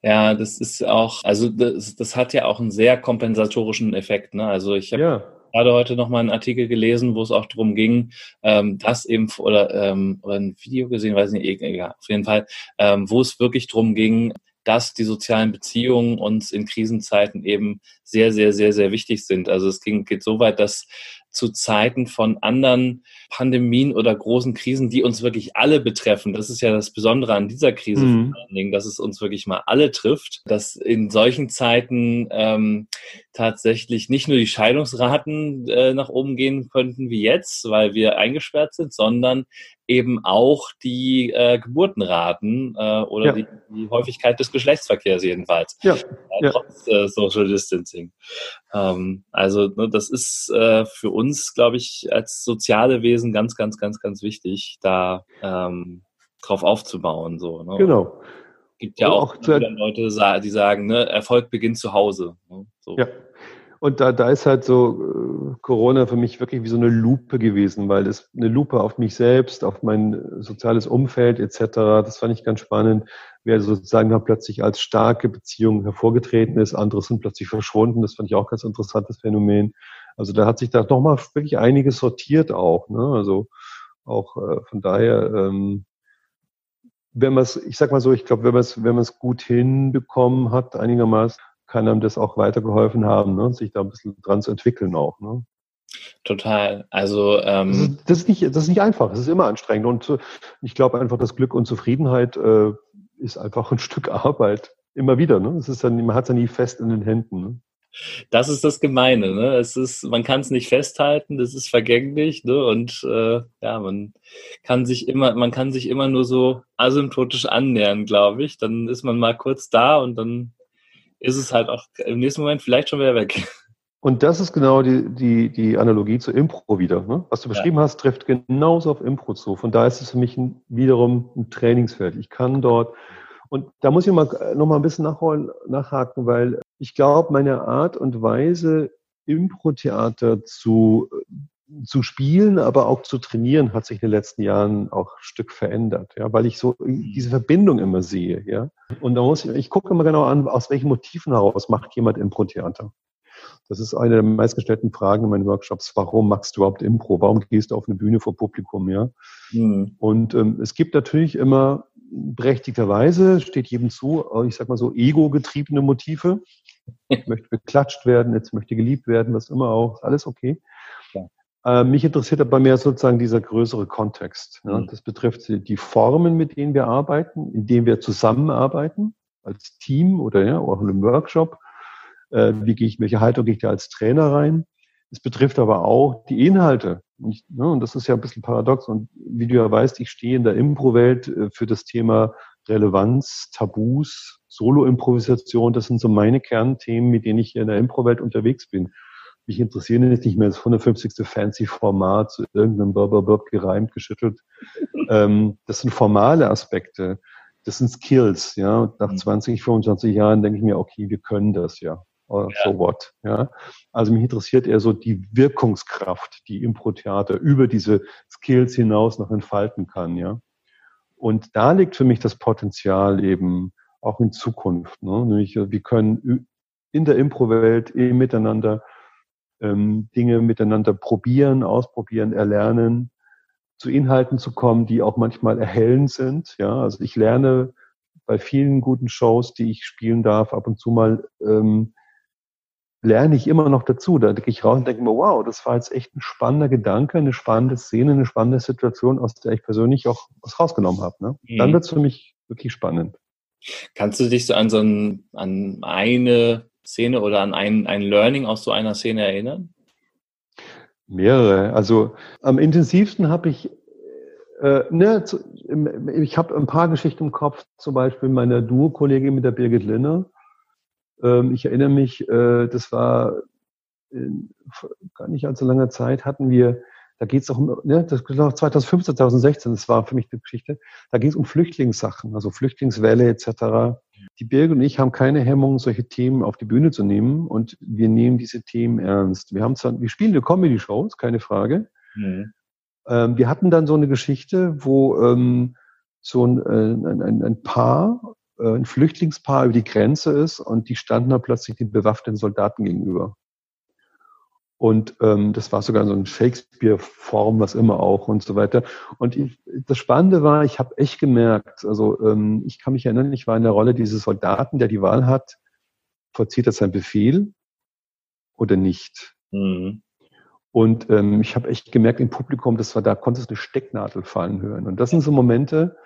ja, das ist auch, also das, das hat ja auch einen sehr kompensatorischen Effekt. Ne? Also ich habe ja. gerade heute noch mal einen Artikel gelesen, wo es auch darum ging, ähm, dass eben oder, ähm, oder ein Video gesehen, weiß nicht, egal, auf jeden Fall, ähm, wo es wirklich darum ging, dass die sozialen Beziehungen uns in Krisenzeiten eben sehr, sehr, sehr, sehr wichtig sind. Also es ging, geht so weit, dass zu Zeiten von anderen Pandemien oder großen Krisen, die uns wirklich alle betreffen. Das ist ja das Besondere an dieser Krise mhm. vor allen Dingen, dass es uns wirklich mal alle trifft, dass in solchen Zeiten ähm, tatsächlich nicht nur die Scheidungsraten äh, nach oben gehen könnten wie jetzt, weil wir eingesperrt sind, sondern eben auch die äh, Geburtenraten äh, oder ja. die, die, Häufigkeit des Geschlechtsverkehrs jedenfalls, ja. Äh, trotz äh, Social Distancing. Ähm, also ne, das ist äh, für uns, glaube ich, als soziale Wesen ganz, ganz, ganz, ganz wichtig, da ähm, drauf aufzubauen. So, ne? Genau. Gibt ja auch, auch Leute, die sagen, ne, Erfolg beginnt zu Hause. Ne? So. Ja. Und da, da ist halt so äh, Corona für mich wirklich wie so eine Lupe gewesen, weil es eine Lupe auf mich selbst, auf mein soziales Umfeld etc. Das fand ich ganz spannend, wer sozusagen dann plötzlich als starke Beziehung hervorgetreten ist, andere sind plötzlich verschwunden. Das fand ich auch ganz interessantes Phänomen. Also da hat sich da nochmal wirklich einiges sortiert auch. Ne? Also auch äh, von daher, ähm, wenn man es, ich sag mal so, ich glaube, wenn man es, wenn man es gut hinbekommen hat, einigermaßen, kann einem das auch weitergeholfen haben, ne? sich da ein bisschen dran zu entwickeln auch. Ne? Total. Also ähm das, ist, das, ist, nicht, das ist nicht einfach. Es ist immer anstrengend und äh, ich glaube einfach, dass Glück und Zufriedenheit äh, ist einfach ein Stück Arbeit. Immer wieder. Ne? Es ist dann, man hat es ja nie fest in den Händen. Ne? Das ist das Gemeine, ne? Es ist, man kann es nicht festhalten, das ist vergänglich, ne? Und äh, ja, man kann sich immer, man kann sich immer nur so asymptotisch annähern, glaube ich. Dann ist man mal kurz da und dann ist es halt auch im nächsten Moment vielleicht schon wieder weg. Und das ist genau die, die, die Analogie zu Impro wieder. Ne? Was du beschrieben ja. hast, trifft genauso auf Impro zu. Von daher ist es für mich ein, wiederum ein Trainingsfeld. Ich kann dort, und da muss ich mal, noch mal ein bisschen nachholen, nachhaken, weil ich glaube, meine Art und Weise, Impro-Theater zu zu spielen, aber auch zu trainieren, hat sich in den letzten Jahren auch ein Stück verändert, ja, weil ich so diese Verbindung immer sehe, ja. Und da muss ich, ich gucke immer genau an, aus welchen Motiven heraus macht jemand Impro-Theater. Das ist eine der meistgestellten Fragen in meinen Workshops. Warum machst du überhaupt Impro? Warum gehst du auf eine Bühne vor Publikum, ja? Mhm. Und ähm, es gibt natürlich immer berechtigterweise, steht jedem zu, ich sag mal so, ego-getriebene Motive. Ich möchte beklatscht werden, jetzt möchte geliebt werden, was immer auch, ist alles okay. Äh, mich interessiert aber mehr sozusagen dieser größere Kontext. Ja. Mhm. Das betrifft die Formen, mit denen wir arbeiten, in denen wir zusammenarbeiten, als Team oder ja, auch in einem Workshop. Äh, wie gehe ich, welche Haltung gehe ich da als Trainer rein? Es betrifft aber auch die Inhalte. Ich, ne, und das ist ja ein bisschen paradox. Und wie du ja weißt, ich stehe in der Impro-Welt äh, für das Thema Relevanz, Tabus, Solo-Improvisation. Das sind so meine Kernthemen, mit denen ich hier in der Impro-Welt unterwegs bin. Mich interessieren jetzt nicht mehr das 150. fancy Format zu irgendeinem Burberburb gereimt, geschüttelt. ähm, das sind formale Aspekte. Das sind Skills, ja. Und nach 20, mhm. 25 Jahren denke ich mir, okay, wir können das ja. Or ja. so what, ja. Also mich interessiert eher so die Wirkungskraft, die Impro-Theater über diese Skills hinaus noch entfalten kann, ja. Und da liegt für mich das Potenzial eben auch in Zukunft, ne? Nämlich, wir können in der Impro-Welt eben miteinander ähm, Dinge miteinander probieren, ausprobieren, erlernen, zu Inhalten zu kommen, die auch manchmal erhellend sind. Ja, also ich lerne bei vielen guten Shows, die ich spielen darf, ab und zu mal ähm, lerne ich immer noch dazu. Da denke ich raus und denke mir, wow, das war jetzt echt ein spannender Gedanke, eine spannende Szene, eine spannende Situation, aus der ich persönlich auch was rausgenommen habe. Ne? Mhm. Dann wird es für mich wirklich spannend. Kannst du dich so an so ein, an eine Szene oder an ein, ein Learning aus so einer Szene erinnern? Mehrere. Also am intensivsten habe ich, äh, ne, zu, ich habe ein paar Geschichten im Kopf, zum Beispiel meiner Duo-Kollegin mit der Birgit Linner. Ähm, ich erinnere mich, äh, das war in, gar nicht allzu langer Zeit, hatten wir da geht es auch um, ne, das war 2015, 2016, das war für mich die Geschichte, da geht es um Flüchtlingssachen, also Flüchtlingswelle etc. Die Birgit und ich haben keine Hemmung, solche Themen auf die Bühne zu nehmen und wir nehmen diese Themen ernst. Wir haben zwar, wir spielen eine Comedy-Show, ist keine Frage. Mhm. Ähm, wir hatten dann so eine Geschichte, wo ähm, so ein, äh, ein, ein, ein Paar, ein Flüchtlingspaar über die Grenze ist und die standen da plötzlich den bewaffneten Soldaten gegenüber. Und ähm, das war sogar so ein Shakespeare-Form, was immer auch und so weiter. Und ich, das Spannende war, ich habe echt gemerkt, also ähm, ich kann mich erinnern, ich war in der Rolle dieses Soldaten, der die Wahl hat, vollzieht er seinen Befehl oder nicht. Mhm. Und ähm, ich habe echt gemerkt im Publikum, das war, da konntest du eine Stecknadel fallen hören. Und das sind so Momente,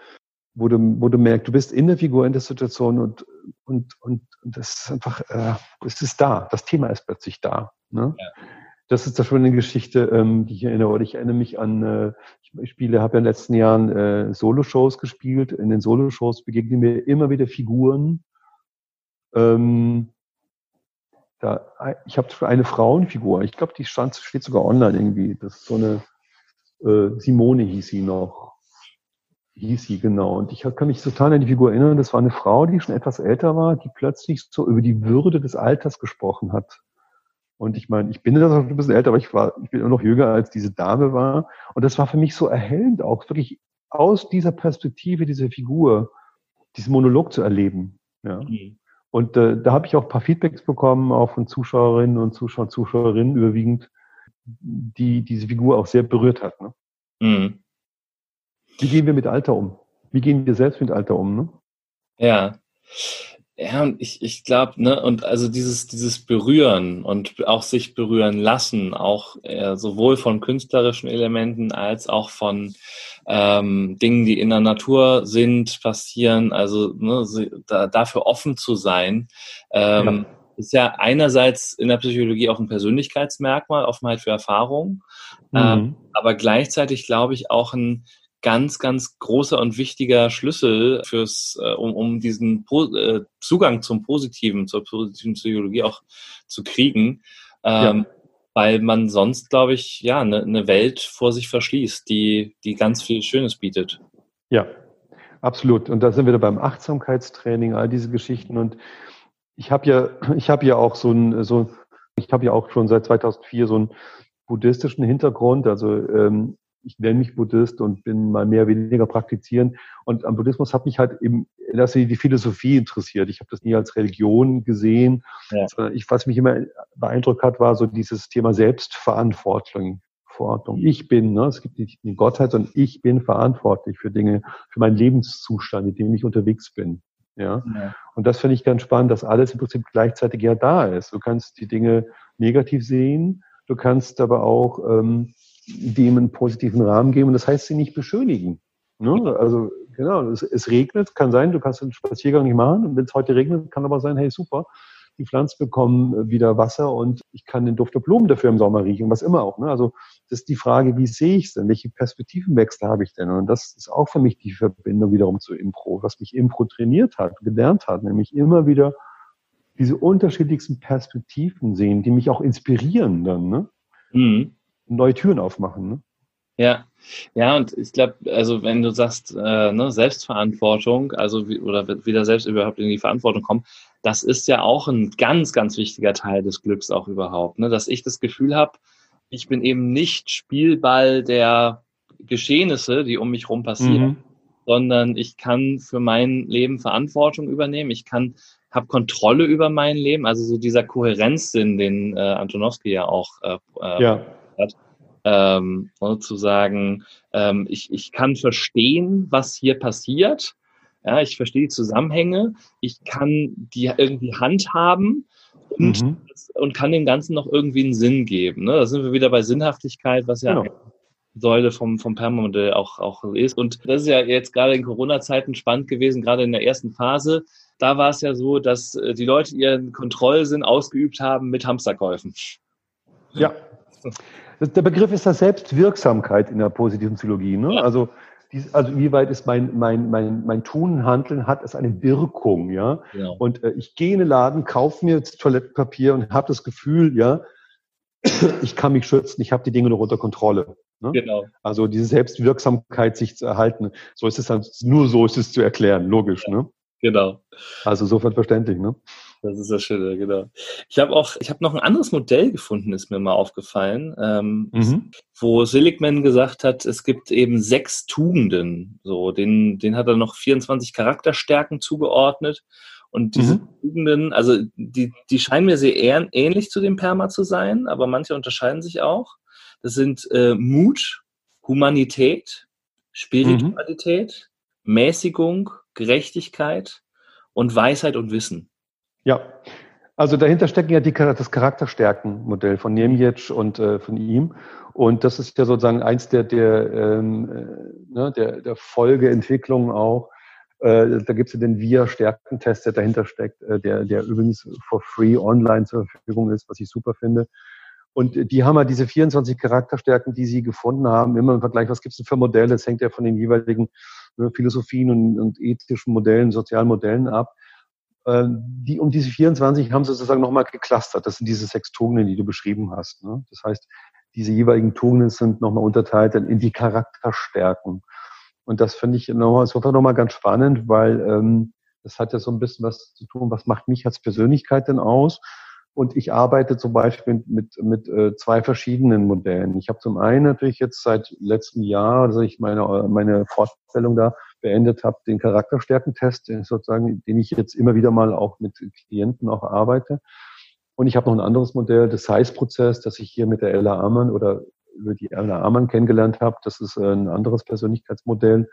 wo du, wo du merkst, du bist in der Figur, in der Situation und, und, und, und das ist einfach, äh, es ist da. Das Thema ist plötzlich da. Ne? Ja. Das ist das schon eine Geschichte, ähm, die ich erinnere. Ich erinnere mich an, äh, ich spiele, habe ja in den letzten Jahren äh, Solo-Shows gespielt. In den Solo-Shows begegnen mir immer wieder Figuren. Ähm, da, ich habe eine Frauenfigur. Ich glaube, die stand, steht sogar online irgendwie. Das ist so eine äh, Simone hieß sie noch hieß sie, genau. Und ich kann mich total an die Figur erinnern. Das war eine Frau, die schon etwas älter war, die plötzlich so über die Würde des Alters gesprochen hat. Und ich meine, ich bin ja schon ein bisschen älter, aber ich war, ich bin immer noch jünger als diese Dame war. Und das war für mich so erhellend auch, wirklich aus dieser Perspektive, dieser Figur, diesen Monolog zu erleben. Ja. Mhm. Und äh, da habe ich auch ein paar Feedbacks bekommen, auch von Zuschauerinnen und Zuschauern, Zuschauerinnen überwiegend, die diese Figur auch sehr berührt hat. Ne? Mhm. Wie gehen wir mit Alter um? Wie gehen wir selbst mit Alter um? Ne? Ja. Ja, und ich, ich glaube, ne, und also dieses, dieses Berühren und auch sich berühren lassen, auch äh, sowohl von künstlerischen Elementen als auch von ähm, Dingen, die in der Natur sind, passieren, also ne, da, dafür offen zu sein, ähm, ja. ist ja einerseits in der Psychologie auch ein Persönlichkeitsmerkmal, Offenheit für Erfahrung, mhm. ähm, aber gleichzeitig glaube ich auch ein ganz, ganz großer und wichtiger Schlüssel fürs, äh, um, um diesen po äh, Zugang zum Positiven, zur positiven Psychologie auch zu kriegen. Ähm, ja. Weil man sonst, glaube ich, ja, eine ne Welt vor sich verschließt, die, die ganz viel Schönes bietet. Ja, absolut. Und da sind wir wieder beim Achtsamkeitstraining, all diese Geschichten. Und ich habe ja, ich habe ja auch so ein, so, ich habe ja auch schon seit 2004 so einen buddhistischen Hintergrund. Also ähm, ich nenne mich Buddhist und bin mal mehr oder weniger praktizierend. Und am Buddhismus hat mich halt eben, dass die Philosophie interessiert. Ich habe das nie als Religion gesehen. Ja. Ich, was mich immer beeindruckt hat, war so dieses Thema Selbstverantwortung. Verordnung. Ich bin, ne, es gibt nicht die Gottheit, sondern ich bin verantwortlich für Dinge, für meinen Lebenszustand, in dem ich unterwegs bin. Ja? ja. Und das finde ich ganz spannend, dass alles im Prinzip gleichzeitig ja da ist. Du kannst die Dinge negativ sehen, du kannst aber auch ähm, dem einen positiven Rahmen geben. Das heißt, sie nicht beschönigen. Ne? Also genau, es, es, regnet, kann sein, du kannst den Spaziergang nicht machen. Und wenn es heute regnet, kann aber sein, hey super, die Pflanzen bekommen wieder Wasser und ich kann den Duft der Blumen dafür im Sommer riechen, was immer auch. Ne? Also das ist die Frage, wie sehe ich es denn? Welche Perspektivenwechsel habe ich denn? Und das ist auch für mich die Verbindung wiederum zu Impro, was mich Impro trainiert hat, gelernt hat, nämlich immer wieder diese unterschiedlichsten Perspektiven sehen, die mich auch inspirieren dann. Ne? Mhm neue Türen aufmachen. Ne? Ja, ja, und ich glaube, also wenn du sagst, äh, ne, Selbstverantwortung, also wie, oder wieder selbst überhaupt in die Verantwortung kommen, das ist ja auch ein ganz, ganz wichtiger Teil des Glücks auch überhaupt, ne? dass ich das Gefühl habe, ich bin eben nicht Spielball der Geschehnisse, die um mich herum passieren, mhm. sondern ich kann für mein Leben Verantwortung übernehmen, ich kann habe Kontrolle über mein Leben, also so dieser Kohärenzsinn, den äh, Antonowski ja auch äh, äh ja hat. Ähm, ne, zu sagen, ähm, ich, ich kann verstehen, was hier passiert. Ja, ich verstehe die Zusammenhänge. Ich kann die irgendwie handhaben und, mhm. und kann dem Ganzen noch irgendwie einen Sinn geben. Ne? Da sind wir wieder bei Sinnhaftigkeit, was ja genau. Säule vom, vom Permamodell auch, auch ist. Und das ist ja jetzt gerade in Corona-Zeiten spannend gewesen, gerade in der ersten Phase. Da war es ja so, dass äh, die Leute ihren Kontrollsinn ausgeübt haben mit Hamsterkäufen. Ja. Der Begriff ist ja Selbstwirksamkeit in der positiven Psychologie. Ne? Ja. Also, dies, also wie weit ist mein, mein, mein, mein Tun, Handeln, hat es eine Wirkung, ja? ja. Und äh, ich gehe in den Laden, kaufe mir jetzt Toilettenpapier und habe das Gefühl, ja, ich kann mich schützen, ich habe die Dinge noch unter Kontrolle. Ne? Genau. Also diese Selbstwirksamkeit sich zu erhalten, so ist es dann, nur so ist es zu erklären, logisch, ja. ne? Genau. Also sofort verständlich, ne? Das ist das Schöne, genau. Ich habe auch, ich habe noch ein anderes Modell gefunden, ist mir mal aufgefallen, ähm, mhm. wo Seligman gesagt hat, es gibt eben sechs Tugenden. So, den, den hat er noch 24 Charakterstärken zugeordnet. Und diese mhm. Tugenden, also die, die scheinen mir sehr ähnlich zu dem Perma zu sein, aber manche unterscheiden sich auch. Das sind äh, Mut, Humanität, Spiritualität, mhm. Mäßigung, Gerechtigkeit und Weisheit und Wissen. Ja, Also dahinter stecken ja die, das Charakterstärkenmodell von Niemiec und äh, von ihm. Und das ist ja sozusagen eins der, der, ähm, äh, ne, der, der Folgeentwicklungen auch. Äh, da gibt es ja den VIA-Stärkentest, der dahinter steckt, äh, der, der übrigens for free online zur Verfügung ist, was ich super finde. Und die haben ja diese 24 Charakterstärken, die sie gefunden haben, immer im Vergleich, was gibt es denn für Modelle? Das hängt ja von den jeweiligen ne, Philosophien und, und ethischen Modellen, sozialen Modellen ab. Ähm, die um diese 24 haben sie sozusagen nochmal geclustert. Das sind diese sechs Tugenden, die du beschrieben hast. Ne? Das heißt, diese jeweiligen Tugenden sind nochmal unterteilt in die Charakterstärken. Und das finde ich nochmal, ist einfach nochmal ganz spannend, weil ähm, das hat ja so ein bisschen was zu tun, was macht mich als Persönlichkeit denn aus? Und ich arbeite zum Beispiel mit, mit, mit äh, zwei verschiedenen Modellen. Ich habe zum einen natürlich jetzt seit letztem Jahr, also ich meine, meine Fortbildung da beendet habe, den Charakterstärkentest, sozusagen, den ich jetzt immer wieder mal auch mit Klienten auch arbeite. Und ich habe noch ein anderes Modell, das Size-Prozess, das ich hier mit der Ella Amann oder über die Ella Amann kennengelernt habe. Das ist ein anderes Persönlichkeitsmodell,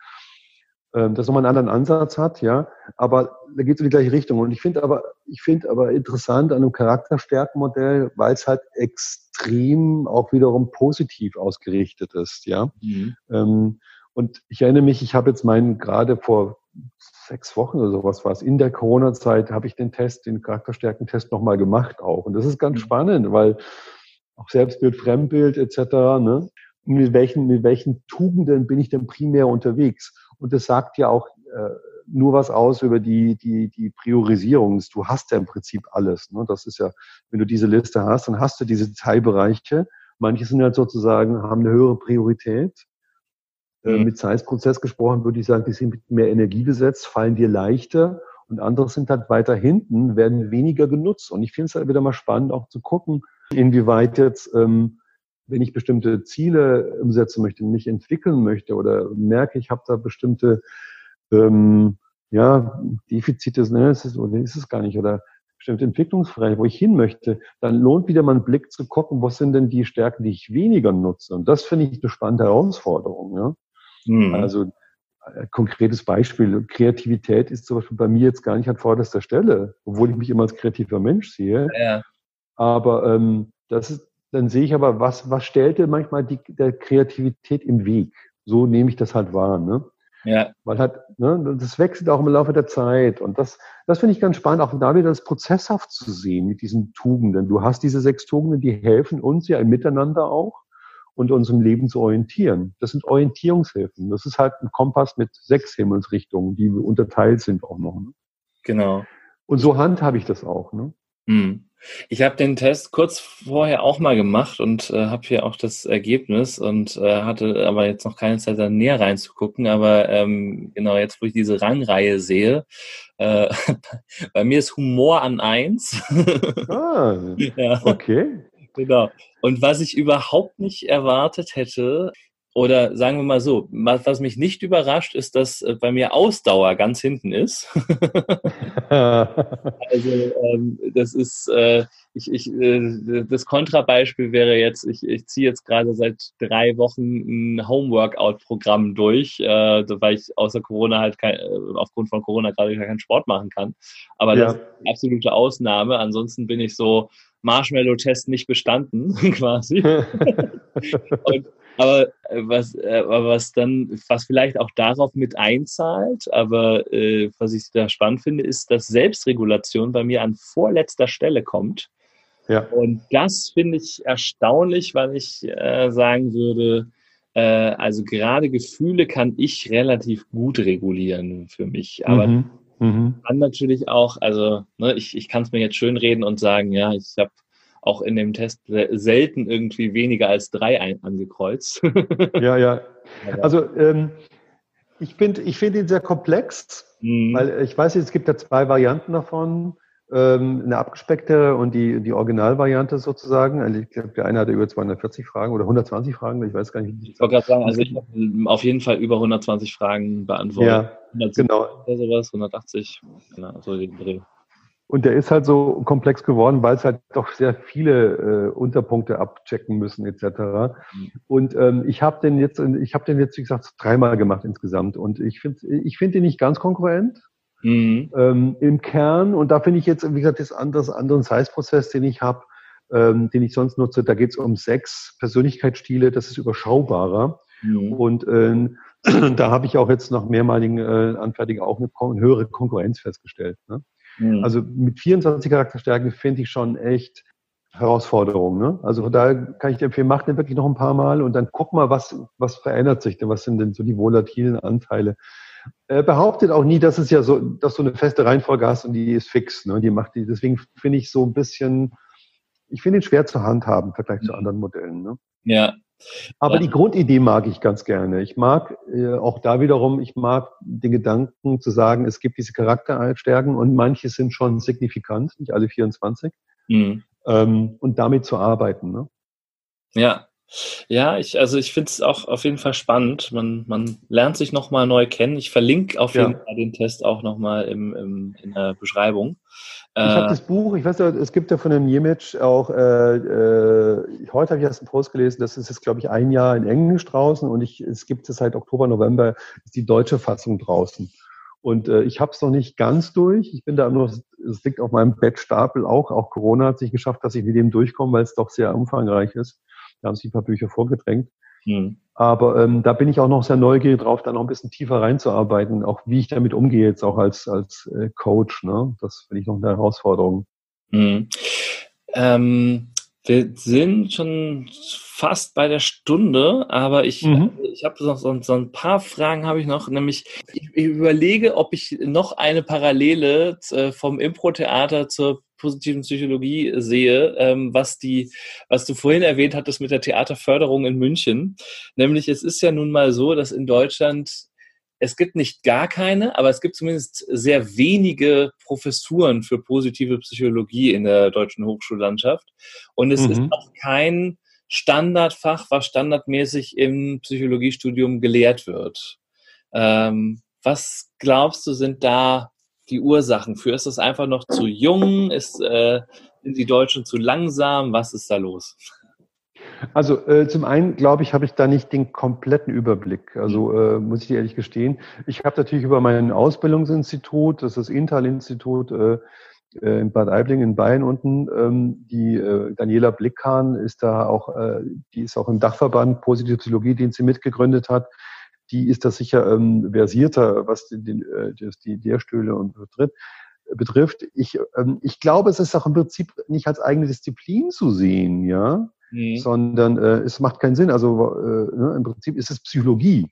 das nochmal einen anderen Ansatz hat, ja. Aber da geht es in die gleiche Richtung. Und ich finde aber, ich finde aber interessant an einem Charakterstärkenmodell, weil es halt extrem auch wiederum positiv ausgerichtet ist, ja. Mhm. Ähm, und ich erinnere mich, ich habe jetzt meinen gerade vor sechs Wochen oder sowas war es, in der Corona-Zeit habe ich den Test, den Charakterstärkentest nochmal gemacht auch. Und das ist ganz mhm. spannend, weil auch Selbstbild, Fremdbild etc., ne? mit welchen, mit welchen Tugenden bin ich denn primär unterwegs? Und das sagt ja auch äh, nur was aus über die, die, die Priorisierung. Du hast ja im Prinzip alles. Ne? Das ist ja, wenn du diese Liste hast, dann hast du diese Teilbereiche. Manche sind halt sozusagen, haben eine höhere Priorität äh, mhm. mit Size-Prozess gesprochen, würde ich sagen, die sind mit mehr Energie besetzt, fallen dir leichter und andere sind halt weiter hinten, werden weniger genutzt. Und ich finde es halt wieder mal spannend, auch zu gucken, inwieweit jetzt, ähm, wenn ich bestimmte Ziele umsetzen möchte, mich entwickeln möchte oder merke, ich habe da bestimmte ähm, ja, Defizite, ne, ist es, oder ist es gar nicht, oder bestimmte Entwicklungsbereiche, wo ich hin möchte, dann lohnt wieder mal einen Blick zu gucken, was sind denn die Stärken, die ich weniger nutze. Und das finde ich eine spannende Herausforderung. Ja? Mhm. Also äh, konkretes Beispiel, Kreativität ist zum Beispiel bei mir jetzt gar nicht an vorderster Stelle, obwohl ich mich immer als kreativer Mensch sehe. Ja. Aber ähm, das ist, dann sehe ich aber, was, was stellte manchmal die, der Kreativität im Weg. So nehme ich das halt wahr. Ne? Ja. Weil halt, ne, das wechselt auch im Laufe der Zeit. Und das, das finde ich ganz spannend, auch da wieder das prozesshaft zu sehen mit diesen Tugenden. Du hast diese sechs Tugenden, die helfen uns ja im Miteinander auch und unserem Leben zu orientieren. Das sind Orientierungshilfen. Das ist halt ein Kompass mit sechs Himmelsrichtungen, die unterteilt sind auch noch. Ne? Genau. Und so handhabe ich das auch. Ne? Hm. Ich habe den Test kurz vorher auch mal gemacht und äh, habe hier auch das Ergebnis und äh, hatte aber jetzt noch keine Zeit, da näher reinzugucken. Aber ähm, genau jetzt, wo ich diese Rangreihe sehe, äh, bei mir ist Humor an eins. ah, ja. okay. Genau. Und was ich überhaupt nicht erwartet hätte, oder sagen wir mal so, was mich nicht überrascht, ist, dass äh, bei mir Ausdauer ganz hinten ist. also ähm, das ist, äh, ich, ich, äh, das Kontrabeispiel wäre jetzt, ich, ich ziehe jetzt gerade seit drei Wochen ein Homeworkout-Programm durch, äh, weil ich außer Corona halt kein, äh, aufgrund von Corona gerade keinen Sport machen kann. Aber ja. das ist eine absolute Ausnahme. Ansonsten bin ich so Marshmallow-Test nicht bestanden, quasi. Und, aber äh, was, äh, aber was dann, was vielleicht auch darauf mit einzahlt, aber äh, was ich da spannend finde, ist, dass Selbstregulation bei mir an vorletzter Stelle kommt. Ja. Und das finde ich erstaunlich, weil ich äh, sagen würde, äh, also gerade Gefühle kann ich relativ gut regulieren für mich. Aber mhm. Mhm. Dann natürlich auch, also ne, ich, ich kann es mir jetzt schön reden und sagen, ja, ich habe auch in dem Test selten irgendwie weniger als drei ein, angekreuzt. ja, ja. Also ähm, ich finde ich find ihn sehr komplex, mhm. weil ich weiß, es gibt ja zwei Varianten davon. Ähm, eine abgespeckte und die, die Originalvariante sozusagen. Also ich glaube, der eine hatte über 240 Fragen oder 120 Fragen, ich weiß gar nicht. Ich wollte gerade sagen, also ich habe auf jeden Fall über 120 Fragen beantwortet. Ja, 170 genau. Oder sowas, 180, genau, so den Dreh. Und der ist halt so komplex geworden, weil es halt doch sehr viele äh, Unterpunkte abchecken müssen etc. Mhm. Und ähm, ich habe den jetzt, ich habe den jetzt wie gesagt dreimal gemacht insgesamt. Und ich finde, ich finde ihn nicht ganz konkurrent. Mhm. Ähm, Im Kern, und da finde ich jetzt, wie gesagt, das andere, anderen Size-Prozess, den ich habe, ähm, den ich sonst nutze, da geht es um sechs Persönlichkeitsstile, das ist überschaubarer. Mhm. Und äh, da habe ich auch jetzt nach mehrmaligen äh, Anfertigen auch eine, eine, höhere Konkurrenz festgestellt. Ne? Mhm. Also mit 24 Charakterstärken finde ich schon echt Herausforderung. Ne? Also von daher kann ich dir empfehlen, mach den wirklich noch ein paar Mal und dann guck mal, was, was verändert sich denn, was sind denn so die volatilen Anteile. Er behauptet auch nie, dass es ja so, dass du eine feste Reihenfolge hast und die ist fix. Ne? Die macht die, deswegen finde ich so ein bisschen, ich finde ihn schwer zu handhaben im Vergleich zu mhm. anderen Modellen. Ne? Ja. Aber ja. die Grundidee mag ich ganz gerne. Ich mag äh, auch da wiederum, ich mag den Gedanken zu sagen, es gibt diese Charakterstärken und manche sind schon signifikant, nicht alle 24. Mhm ähm, und damit zu arbeiten. Ne? Ja. Ja, ich, also ich finde es auch auf jeden Fall spannend. Man, man lernt sich nochmal neu kennen. Ich verlinke auf jeden Fall den Test auch nochmal im, im, in der Beschreibung. Ich äh, habe das Buch, ich weiß ja, es gibt ja von dem Jemic auch, äh, äh, heute habe ich erst einen Post gelesen, das ist jetzt, glaube ich, ein Jahr in Englisch draußen und ich, es gibt es seit Oktober, November, ist die deutsche Fassung draußen. Und äh, ich habe es noch nicht ganz durch. Ich bin da nur, es liegt auf meinem Bettstapel auch. Auch Corona hat sich geschafft, dass ich mit dem durchkomme, weil es doch sehr umfangreich ist. Da haben sich ein paar Bücher vorgedrängt. Mhm. Aber ähm, da bin ich auch noch sehr neugierig drauf, da noch ein bisschen tiefer reinzuarbeiten, auch wie ich damit umgehe, jetzt auch als, als äh, Coach. Ne? Das finde ich noch eine Herausforderung. Mhm. Ähm, wir sind schon fast bei der Stunde, aber ich, mhm. ich habe noch so, so, ein paar Fragen habe ich noch, nämlich ich, ich, überlege, ob ich noch eine Parallele äh, vom Impro-Theater zur positiven Psychologie sehe, ähm, was die, was du vorhin erwähnt hattest mit der Theaterförderung in München. Nämlich es ist ja nun mal so, dass in Deutschland es gibt nicht gar keine, aber es gibt zumindest sehr wenige Professuren für positive Psychologie in der deutschen Hochschullandschaft. Und es mhm. ist auch kein Standardfach, was standardmäßig im Psychologiestudium gelehrt wird. Ähm, was glaubst du, sind da die Ursachen für? Ist das einfach noch zu jung? Ist, äh, sind die Deutschen zu langsam? Was ist da los? Also äh, zum einen, glaube ich, habe ich da nicht den kompletten Überblick. Also mhm. äh, muss ich dir ehrlich gestehen. Ich habe natürlich über mein Ausbildungsinstitut, das ist das Intal-Institut äh, äh, in Bad Aibling in Bayern unten, ähm, die äh, Daniela Blickhahn ist da auch, äh, die ist auch im Dachverband Positive Psychologie, den sie mitgegründet hat. Die ist da sicher ähm, versierter, was die, die, äh, die Lehrstühle und betrifft betrifft. Ich, ähm, ich glaube, es ist auch im Prinzip nicht als eigene Disziplin zu sehen, ja mhm. sondern äh, es macht keinen Sinn. Also äh, ne, im Prinzip ist es Psychologie.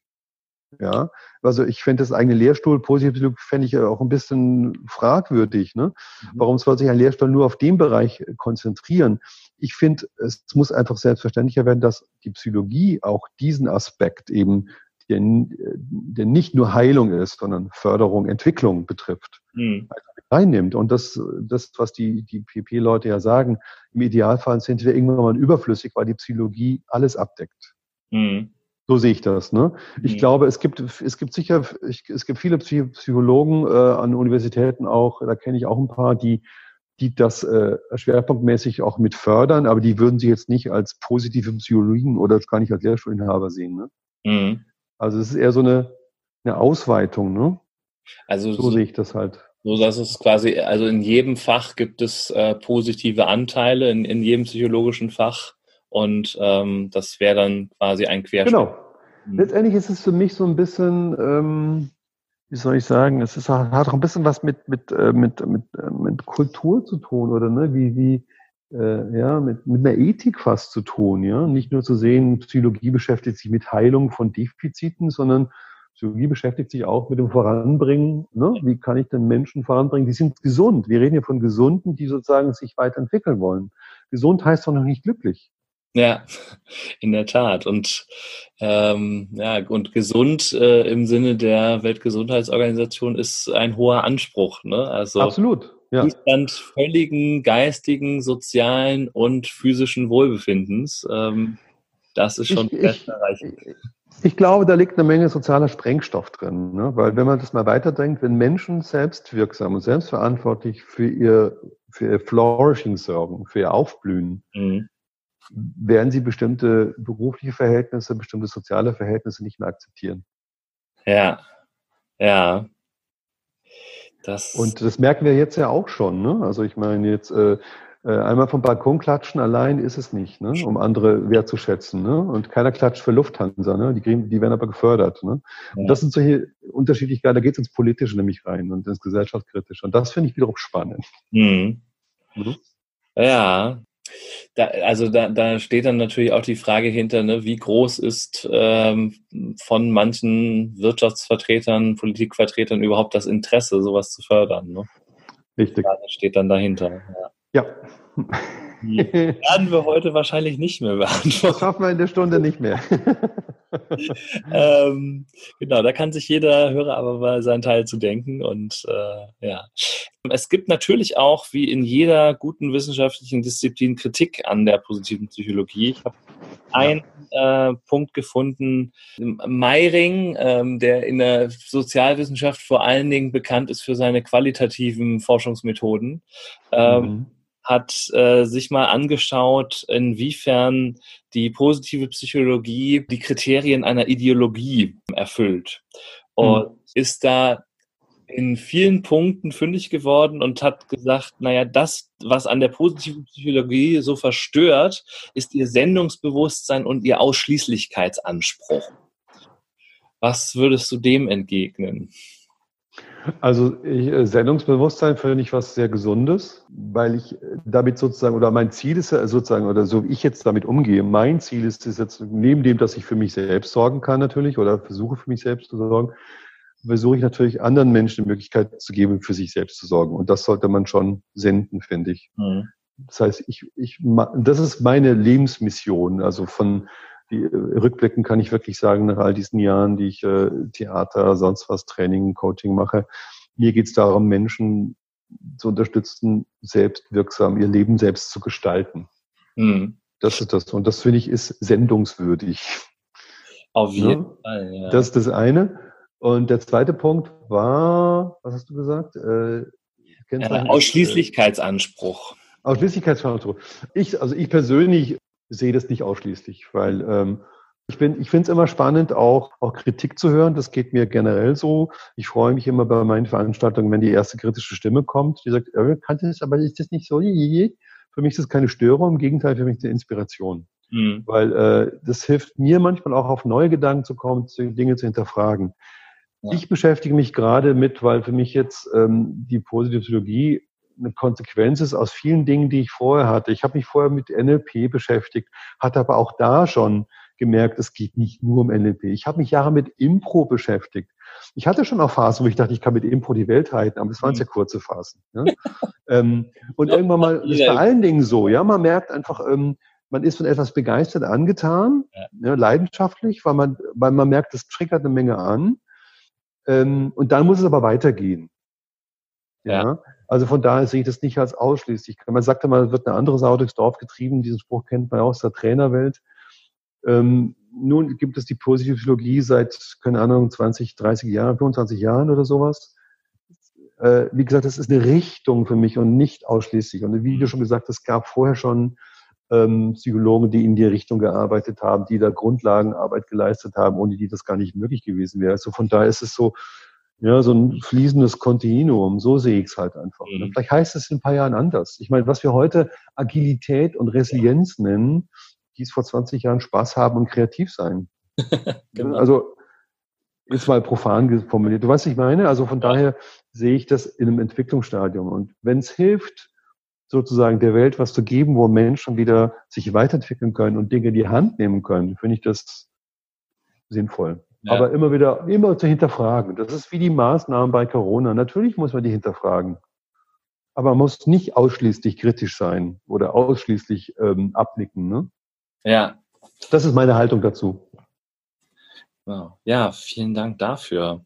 Ja, also ich fände das eigene Lehrstuhl, Positivpsychologie, fände ich auch ein bisschen fragwürdig. Ne? Mhm. Warum soll sich ein Lehrstuhl nur auf den Bereich äh, konzentrieren? Ich finde, es muss einfach selbstverständlicher werden, dass die Psychologie auch diesen Aspekt eben, der, der nicht nur Heilung ist, sondern Förderung, Entwicklung betrifft. Mhm. Reinnimmt. Und das, das was die, die PP-Leute ja sagen, im Idealfall sind wir irgendwann mal überflüssig, weil die Psychologie alles abdeckt. Mhm. So sehe ich das. Ne? Ich mhm. glaube, es gibt, es gibt sicher, ich, es gibt viele Psychologen äh, an Universitäten auch, da kenne ich auch ein paar, die, die das äh, schwerpunktmäßig auch mit fördern, aber die würden sich jetzt nicht als positive Psychologen oder gar nicht als Lehrstuhlinhaber sehen. Ne? Mhm. Also es ist eher so eine, eine Ausweitung. Ne? Also so, so sehe ich das halt. So dass es quasi, also in jedem Fach gibt es äh, positive Anteile, in, in jedem psychologischen Fach. Und ähm, das wäre dann quasi ein Querschnitt. Genau. Mhm. Letztendlich ist es für mich so ein bisschen, ähm, wie soll ich sagen, es ist, hat auch ein bisschen was mit, mit, äh, mit, mit, äh, mit Kultur zu tun, oder ne? Wie, wie, äh, ja, mit, mit einer Ethik fast zu tun, ja. Nicht nur zu sehen, Psychologie beschäftigt sich mit Heilung von Defiziten, sondern Psychologie beschäftigt sich auch mit dem Voranbringen. Ne? Wie kann ich den Menschen voranbringen? Die sind gesund. Wir reden hier von Gesunden, die sozusagen sich weiterentwickeln wollen. Gesund heißt doch noch nicht glücklich. Ja, in der Tat. Und ähm, ja, und gesund äh, im Sinne der Weltgesundheitsorganisation ist ein hoher Anspruch. Ne? Also Absolut. Ja. Zustand völligen geistigen, sozialen und physischen Wohlbefindens. Ähm, das ist schon ich, ich, ich glaube, da liegt eine Menge sozialer Sprengstoff drin, ne? weil wenn man das mal weiterdenkt, wenn Menschen selbstwirksam und selbstverantwortlich für ihr, für ihr Flourishing sorgen, für ihr Aufblühen, mhm. werden sie bestimmte berufliche Verhältnisse, bestimmte soziale Verhältnisse nicht mehr akzeptieren. Ja, ja. Das und das merken wir jetzt ja auch schon. Ne? Also ich meine jetzt äh, äh, einmal vom Balkon klatschen allein ist es nicht, ne? um andere wertzuschätzen. Ne? Und keiner klatscht für Lufthansa. Ne? Die, kriegen, die werden aber gefördert. Ne? Und das sind solche unterschiedliche, da geht es ins Politische nämlich rein und ins Gesellschaftskritische. Und das finde ich wiederum spannend. Mhm. Mhm. Ja, da, also da, da steht dann natürlich auch die Frage hinter, ne, wie groß ist ähm, von manchen Wirtschaftsvertretern, Politikvertretern überhaupt das Interesse, sowas zu fördern. Ne? Richtig. Ja, das steht dann dahinter. Ja. ja. Die werden wir heute wahrscheinlich nicht mehr beantworten. Das schaffen wir in der Stunde nicht mehr. ähm, genau, da kann sich jeder Hörer aber mal seinen Teil zu denken. Und äh, ja. Es gibt natürlich auch, wie in jeder guten wissenschaftlichen Disziplin, Kritik an der positiven Psychologie. Ich habe einen äh, Punkt gefunden. Meiring, ähm, der in der Sozialwissenschaft vor allen Dingen bekannt ist für seine qualitativen Forschungsmethoden. Ähm, mhm hat äh, sich mal angeschaut, inwiefern die positive Psychologie die Kriterien einer Ideologie erfüllt. Und mhm. ist da in vielen Punkten fündig geworden und hat gesagt, naja, das, was an der positiven Psychologie so verstört, ist ihr Sendungsbewusstsein und ihr Ausschließlichkeitsanspruch. Was würdest du dem entgegnen? Also ich, äh, Sendungsbewusstsein finde ich was sehr Gesundes, weil ich damit sozusagen, oder mein Ziel ist ja sozusagen, oder so wie ich jetzt damit umgehe, mein Ziel ist es jetzt, neben dem, dass ich für mich selbst sorgen kann natürlich, oder versuche für mich selbst zu sorgen, versuche ich natürlich anderen Menschen die Möglichkeit zu geben, für sich selbst zu sorgen. Und das sollte man schon senden, finde ich. Mhm. Das heißt, ich, ich, das ist meine Lebensmission, also von, die äh, rückblicken kann ich wirklich sagen, nach all diesen Jahren, die ich äh, Theater, sonst was, Training, Coaching mache, mir geht es darum, Menschen zu unterstützen, selbstwirksam ihr Leben selbst zu gestalten. Mhm. Das ist das. Und das finde ich ist sendungswürdig. Auf jeden ja? Fall, ja. Das ist das eine. Und der zweite Punkt war, was hast du gesagt? Äh, ja, Ausschließlichkeitsanspruch. Ausschließlichkeitsanspruch. Ich, also ich persönlich sehe das nicht ausschließlich, weil ähm, ich, bin, ich finde es immer spannend, auch, auch Kritik zu hören. Das geht mir generell so. Ich freue mich immer bei meinen Veranstaltungen, wenn die erste kritische Stimme kommt, die sagt, äh, kann das, aber ist das nicht so? Für mich ist das keine Störung, im Gegenteil, für mich ist eine Inspiration. Mhm. Weil äh, das hilft mir manchmal auch auf neue Gedanken zu kommen, Dinge zu hinterfragen. Ja. Ich beschäftige mich gerade mit, weil für mich jetzt ähm, die positive Psychologie eine Konsequenz ist aus vielen Dingen, die ich vorher hatte. Ich habe mich vorher mit NLP beschäftigt, hatte aber auch da schon gemerkt, es geht nicht nur um NLP. Ich habe mich Jahre mit Impro beschäftigt. Ich hatte schon auch Phasen, wo ich dachte, ich kann mit Impro die Welt halten, aber das waren sehr mhm. kurze Phasen. Ne? ähm, und irgendwann mal, das ist bei allen Dingen so, ja, man merkt einfach, ähm, man ist von etwas begeistert angetan, ja. Ja, leidenschaftlich, weil man, weil man merkt, das triggert eine Menge an. Ähm, und dann muss es aber weitergehen. Ja. ja. Also von daher sehe ich das nicht als ausschließlich. Man sagt immer, es wird eine andere Sau durchs Dorf getrieben. Diesen Spruch kennt man auch aus der Trainerwelt. Ähm, nun gibt es die positive Psychologie seit, keine Ahnung, 20, 30 Jahren, 25 Jahren oder sowas. Äh, wie gesagt, das ist eine Richtung für mich und nicht ausschließlich. Und wie du schon gesagt hast, es gab vorher schon ähm, Psychologen, die in die Richtung gearbeitet haben, die da Grundlagenarbeit geleistet haben, ohne die das gar nicht möglich gewesen wäre. Also von daher ist es so, ja, so ein fließendes Kontinuum, so sehe ich es halt einfach. Mhm. Vielleicht heißt es in ein paar Jahren anders. Ich meine, was wir heute Agilität und Resilienz nennen, die es vor 20 Jahren Spaß haben und kreativ sein. genau. Also ist mal profan formuliert. Du weißt, was ich meine? Also von daher sehe ich das in einem Entwicklungsstadium. Und wenn es hilft, sozusagen der Welt was zu geben, wo Menschen wieder sich weiterentwickeln können und Dinge in die Hand nehmen können, finde ich das sinnvoll. Ja. Aber immer wieder, immer zu hinterfragen. Das ist wie die Maßnahmen bei Corona. Natürlich muss man die hinterfragen. Aber man muss nicht ausschließlich kritisch sein oder ausschließlich ähm, abnicken. Ne? Ja. Das ist meine Haltung dazu. Wow. Ja, vielen Dank dafür.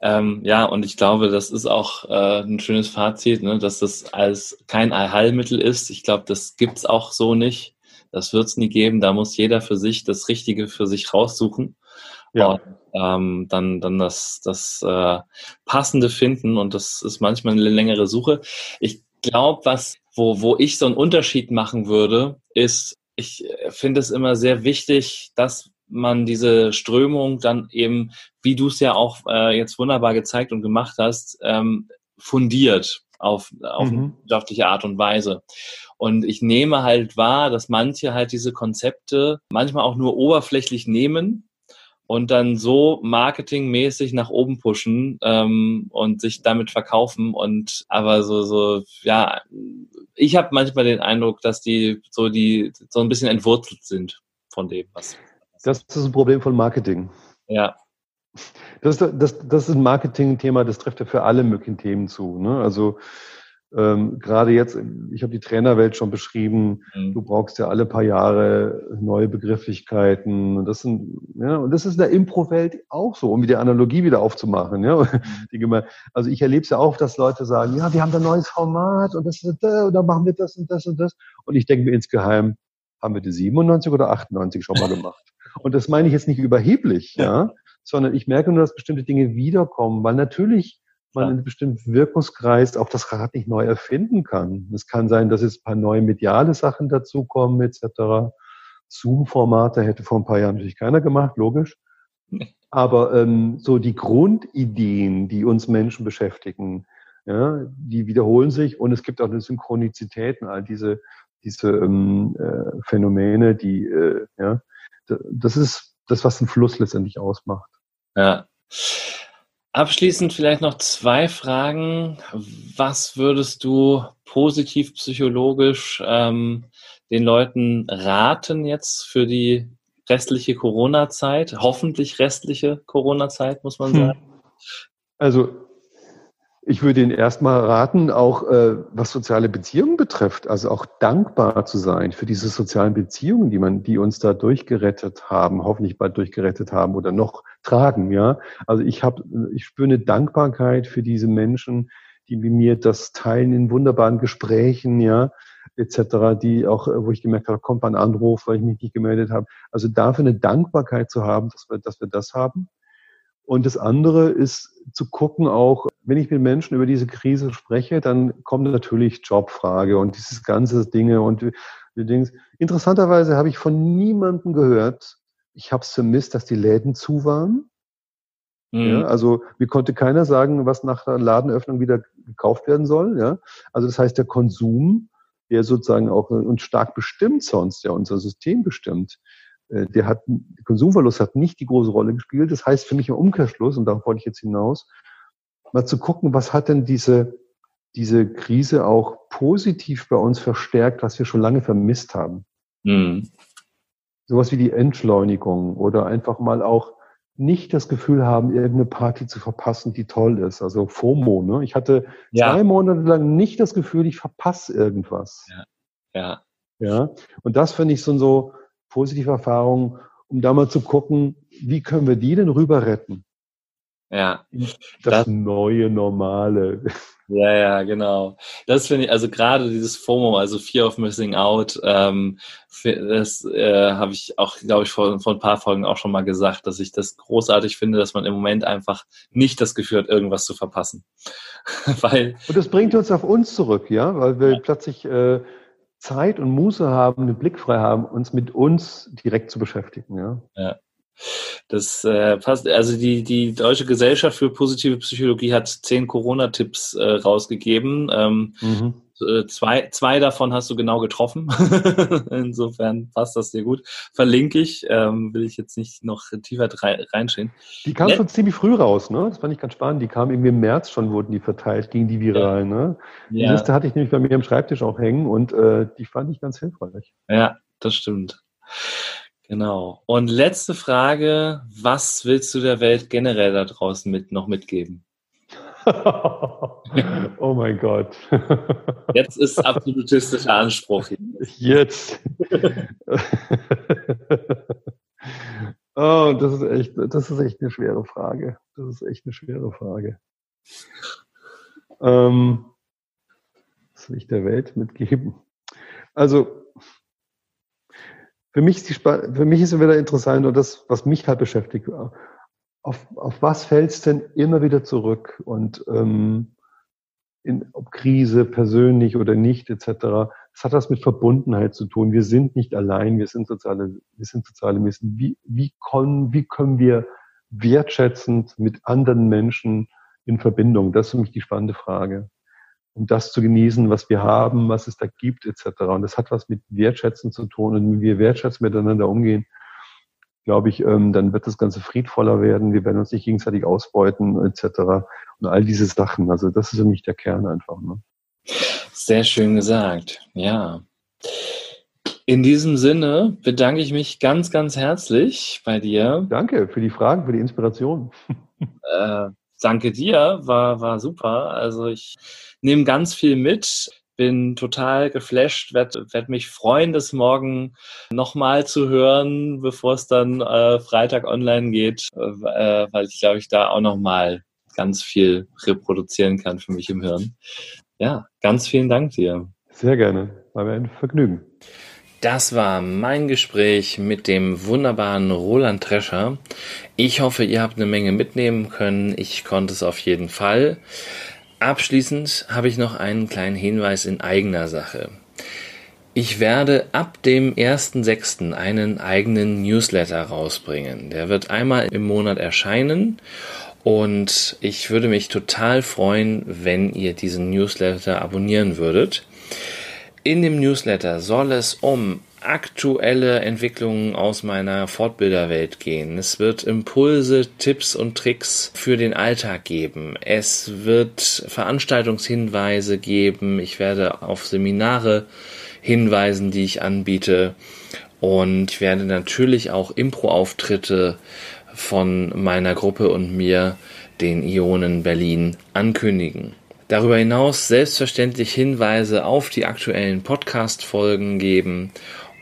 Ähm, ja, und ich glaube, das ist auch äh, ein schönes Fazit, ne, dass das als kein Allheilmittel ist. Ich glaube, das gibt's auch so nicht. Das wird's nie geben. Da muss jeder für sich das Richtige für sich raussuchen. Ja. Und, ähm, dann, dann das, das äh, Passende finden. Und das ist manchmal eine längere Suche. Ich glaube, was, wo, wo ich so einen Unterschied machen würde, ist, ich finde es immer sehr wichtig, dass man diese Strömung dann eben, wie du es ja auch äh, jetzt wunderbar gezeigt und gemacht hast, ähm, fundiert auf, auf mhm. wissenschaftliche Art und Weise. Und ich nehme halt wahr, dass manche halt diese Konzepte manchmal auch nur oberflächlich nehmen und dann so marketingmäßig nach oben pushen ähm, und sich damit verkaufen und aber so so ja ich habe manchmal den Eindruck dass die so die so ein bisschen entwurzelt sind von dem was das ist ein Problem von Marketing ja das, das, das ist ein Marketing-Thema, das trifft ja für alle möglichen Themen zu. Ne? Also ähm, gerade jetzt, ich habe die Trainerwelt schon beschrieben, mhm. du brauchst ja alle paar Jahre neue Begrifflichkeiten. Und das, sind, ja, und das ist in der Impro-Welt auch so, um die Analogie wieder aufzumachen. Ja? Mhm. Also ich erlebe es ja auch, dass Leute sagen, ja, wir haben da ein neues Format und, das, und dann machen wir das und das und das. Und ich denke mir insgeheim, haben wir die 97 oder 98 schon mal gemacht? Und das meine ich jetzt nicht überheblich, ja, sondern ich merke nur, dass bestimmte Dinge wiederkommen, weil natürlich man in einem bestimmten Wirkungskreis auch das Rad nicht neu erfinden kann. Es kann sein, dass jetzt ein paar neue mediale Sachen dazukommen, etc. Zoom-Formate hätte vor ein paar Jahren natürlich keiner gemacht, logisch. Aber ähm, so die Grundideen, die uns Menschen beschäftigen, ja, die wiederholen sich und es gibt auch eine Synchronizität all diese, diese ähm, äh, Phänomene, die, äh, ja, das ist das, was den Fluss letztendlich ausmacht. Ja. Abschließend vielleicht noch zwei Fragen. Was würdest du positiv psychologisch ähm, den Leuten raten jetzt für die restliche Corona-Zeit? Hoffentlich restliche Corona-Zeit, muss man hm. sagen. Also ich würde Ihnen erstmal raten, auch äh, was soziale Beziehungen betrifft, also auch dankbar zu sein für diese sozialen Beziehungen, die man, die uns da durchgerettet haben, hoffentlich bald durchgerettet haben oder noch tragen, ja. Also ich habe, ich spüre eine Dankbarkeit für diese Menschen, die mir das teilen in wunderbaren Gesprächen, ja, etc., die auch, wo ich gemerkt habe, kommt ein Anruf, weil ich mich nicht gemeldet habe. Also dafür eine Dankbarkeit zu haben, dass wir, dass wir das haben. Und das andere ist zu gucken auch, wenn ich mit Menschen über diese Krise spreche, dann kommt natürlich Jobfrage und dieses ganze Dinge und die Dings. Interessanterweise habe ich von niemandem gehört, ich habe es vermisst, dass die Läden zu waren. Mhm. Ja, also mir konnte keiner sagen, was nach der Ladenöffnung wieder gekauft werden soll. Ja, also das heißt der Konsum, der sozusagen auch uns stark bestimmt sonst, ja unser System bestimmt, der hat, der Konsumverlust hat nicht die große Rolle gespielt. Das heißt für mich im Umkehrschluss, und darauf wollte ich jetzt hinaus, mal zu gucken, was hat denn diese, diese Krise auch positiv bei uns verstärkt, was wir schon lange vermisst haben. Mhm. Sowas wie die Entschleunigung oder einfach mal auch nicht das Gefühl haben, irgendeine Party zu verpassen, die toll ist. Also FOMO. Ne? Ich hatte ja. zwei Monate lang nicht das Gefühl, ich verpasse irgendwas. Ja. ja. Ja. Und das finde ich so, so positive Erfahrungen, um da mal zu gucken, wie können wir die denn rüber retten? Ja. Das, das neue Normale. Ja, ja, genau. Das finde ich, also gerade dieses FOMO, also Fear of Missing Out, ähm, das äh, habe ich auch, glaube ich, vor, vor ein paar Folgen auch schon mal gesagt, dass ich das großartig finde, dass man im Moment einfach nicht das Gefühl hat, irgendwas zu verpassen. Weil, Und das bringt uns auf uns zurück, ja, weil wir ja. plötzlich äh, Zeit und Muße haben, den Blick frei haben, uns mit uns direkt zu beschäftigen. Ja. ja. Das äh, passt. Also die, die Deutsche Gesellschaft für positive Psychologie hat zehn Corona-Tipps äh, rausgegeben. Ähm, mhm. Äh, zwei, zwei davon hast du genau getroffen. Insofern passt das dir gut. Verlinke ich, ähm, will ich jetzt nicht noch tiefer reinschauen. Die kam schon ziemlich früh raus, ne? Das fand ich ganz spannend. Die kam irgendwie im März schon, wurden die verteilt gegen die Viralen, ja. ne? Die ja. Liste hatte ich nämlich bei mir am Schreibtisch auch hängen und äh, die fand ich ganz hilfreich. Ja, das stimmt. Genau. Und letzte Frage, was willst du der Welt generell da draußen mit noch mitgeben? oh mein Gott. Jetzt ist absolutistischer Anspruch. Jetzt. oh, das ist echt, das ist echt eine schwere Frage. Das ist echt eine schwere Frage. Ähm, was will ich der Welt mitgeben? Also, für mich ist, die, für mich ist wieder interessant und das, was mich halt beschäftigt auf, auf was fällt es denn immer wieder zurück? Und ähm, in, ob Krise, persönlich oder nicht, etc. Das hat was mit Verbundenheit zu tun. Wir sind nicht allein, wir sind soziale, wir sind soziale Wesen. Wie, wie, können, wie können wir wertschätzend mit anderen Menschen in Verbindung? Das ist für mich die spannende Frage. Um das zu genießen, was wir haben, was es da gibt, etc. Und das hat was mit Wertschätzen zu tun. Und wenn wir wertschätzen miteinander umgehen, glaube ich, ähm, dann wird das Ganze friedvoller werden. Wir werden uns nicht gegenseitig ausbeuten, etc. Und all diese Sachen. Also das ist für mich der Kern einfach. Ne? Sehr schön gesagt. Ja. In diesem Sinne bedanke ich mich ganz, ganz herzlich bei dir. Danke für die Fragen, für die Inspiration. Äh, danke dir, war, war super. Also ich nehme ganz viel mit, bin total geflasht, werde werd mich freuen, das morgen nochmal zu hören, bevor es dann äh, Freitag online geht, äh, weil ich glaube ich da auch nochmal ganz viel reproduzieren kann für mich im Hirn. Ja, ganz vielen Dank dir. Sehr gerne, war mir ein Vergnügen. Das war mein Gespräch mit dem wunderbaren Roland Trescher. Ich hoffe, ihr habt eine Menge mitnehmen können. Ich konnte es auf jeden Fall. Abschließend habe ich noch einen kleinen Hinweis in eigener Sache. Ich werde ab dem 1.6. einen eigenen Newsletter rausbringen. Der wird einmal im Monat erscheinen und ich würde mich total freuen, wenn ihr diesen Newsletter abonnieren würdet. In dem Newsletter soll es um aktuelle Entwicklungen aus meiner Fortbilderwelt gehen. Es wird Impulse, Tipps und Tricks für den Alltag geben. Es wird Veranstaltungshinweise geben. Ich werde auf Seminare hinweisen, die ich anbiete. Und ich werde natürlich auch Impro-Auftritte von meiner Gruppe und mir, den Ionen Berlin, ankündigen. Darüber hinaus selbstverständlich Hinweise auf die aktuellen Podcast-Folgen geben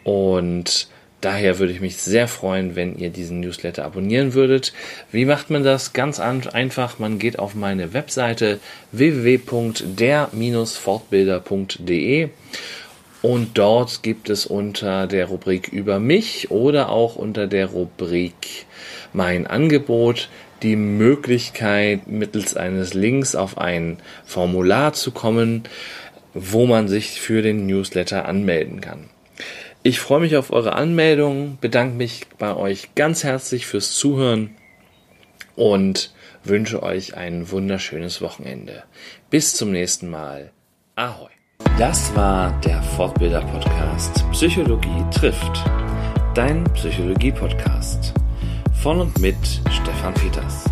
und daher würde ich mich sehr freuen, wenn ihr diesen Newsletter abonnieren würdet. Wie macht man das? Ganz einfach, man geht auf meine Webseite www.der-fortbilder.de und dort gibt es unter der Rubrik über mich oder auch unter der Rubrik mein Angebot die Möglichkeit, mittels eines Links auf ein Formular zu kommen, wo man sich für den Newsletter anmelden kann. Ich freue mich auf eure Anmeldung, bedanke mich bei euch ganz herzlich fürs Zuhören und wünsche euch ein wunderschönes Wochenende. Bis zum nächsten Mal. Ahoi. Das war der Fortbilder-Podcast Psychologie trifft. Dein Psychologie-Podcast von und mit Stefan Peters.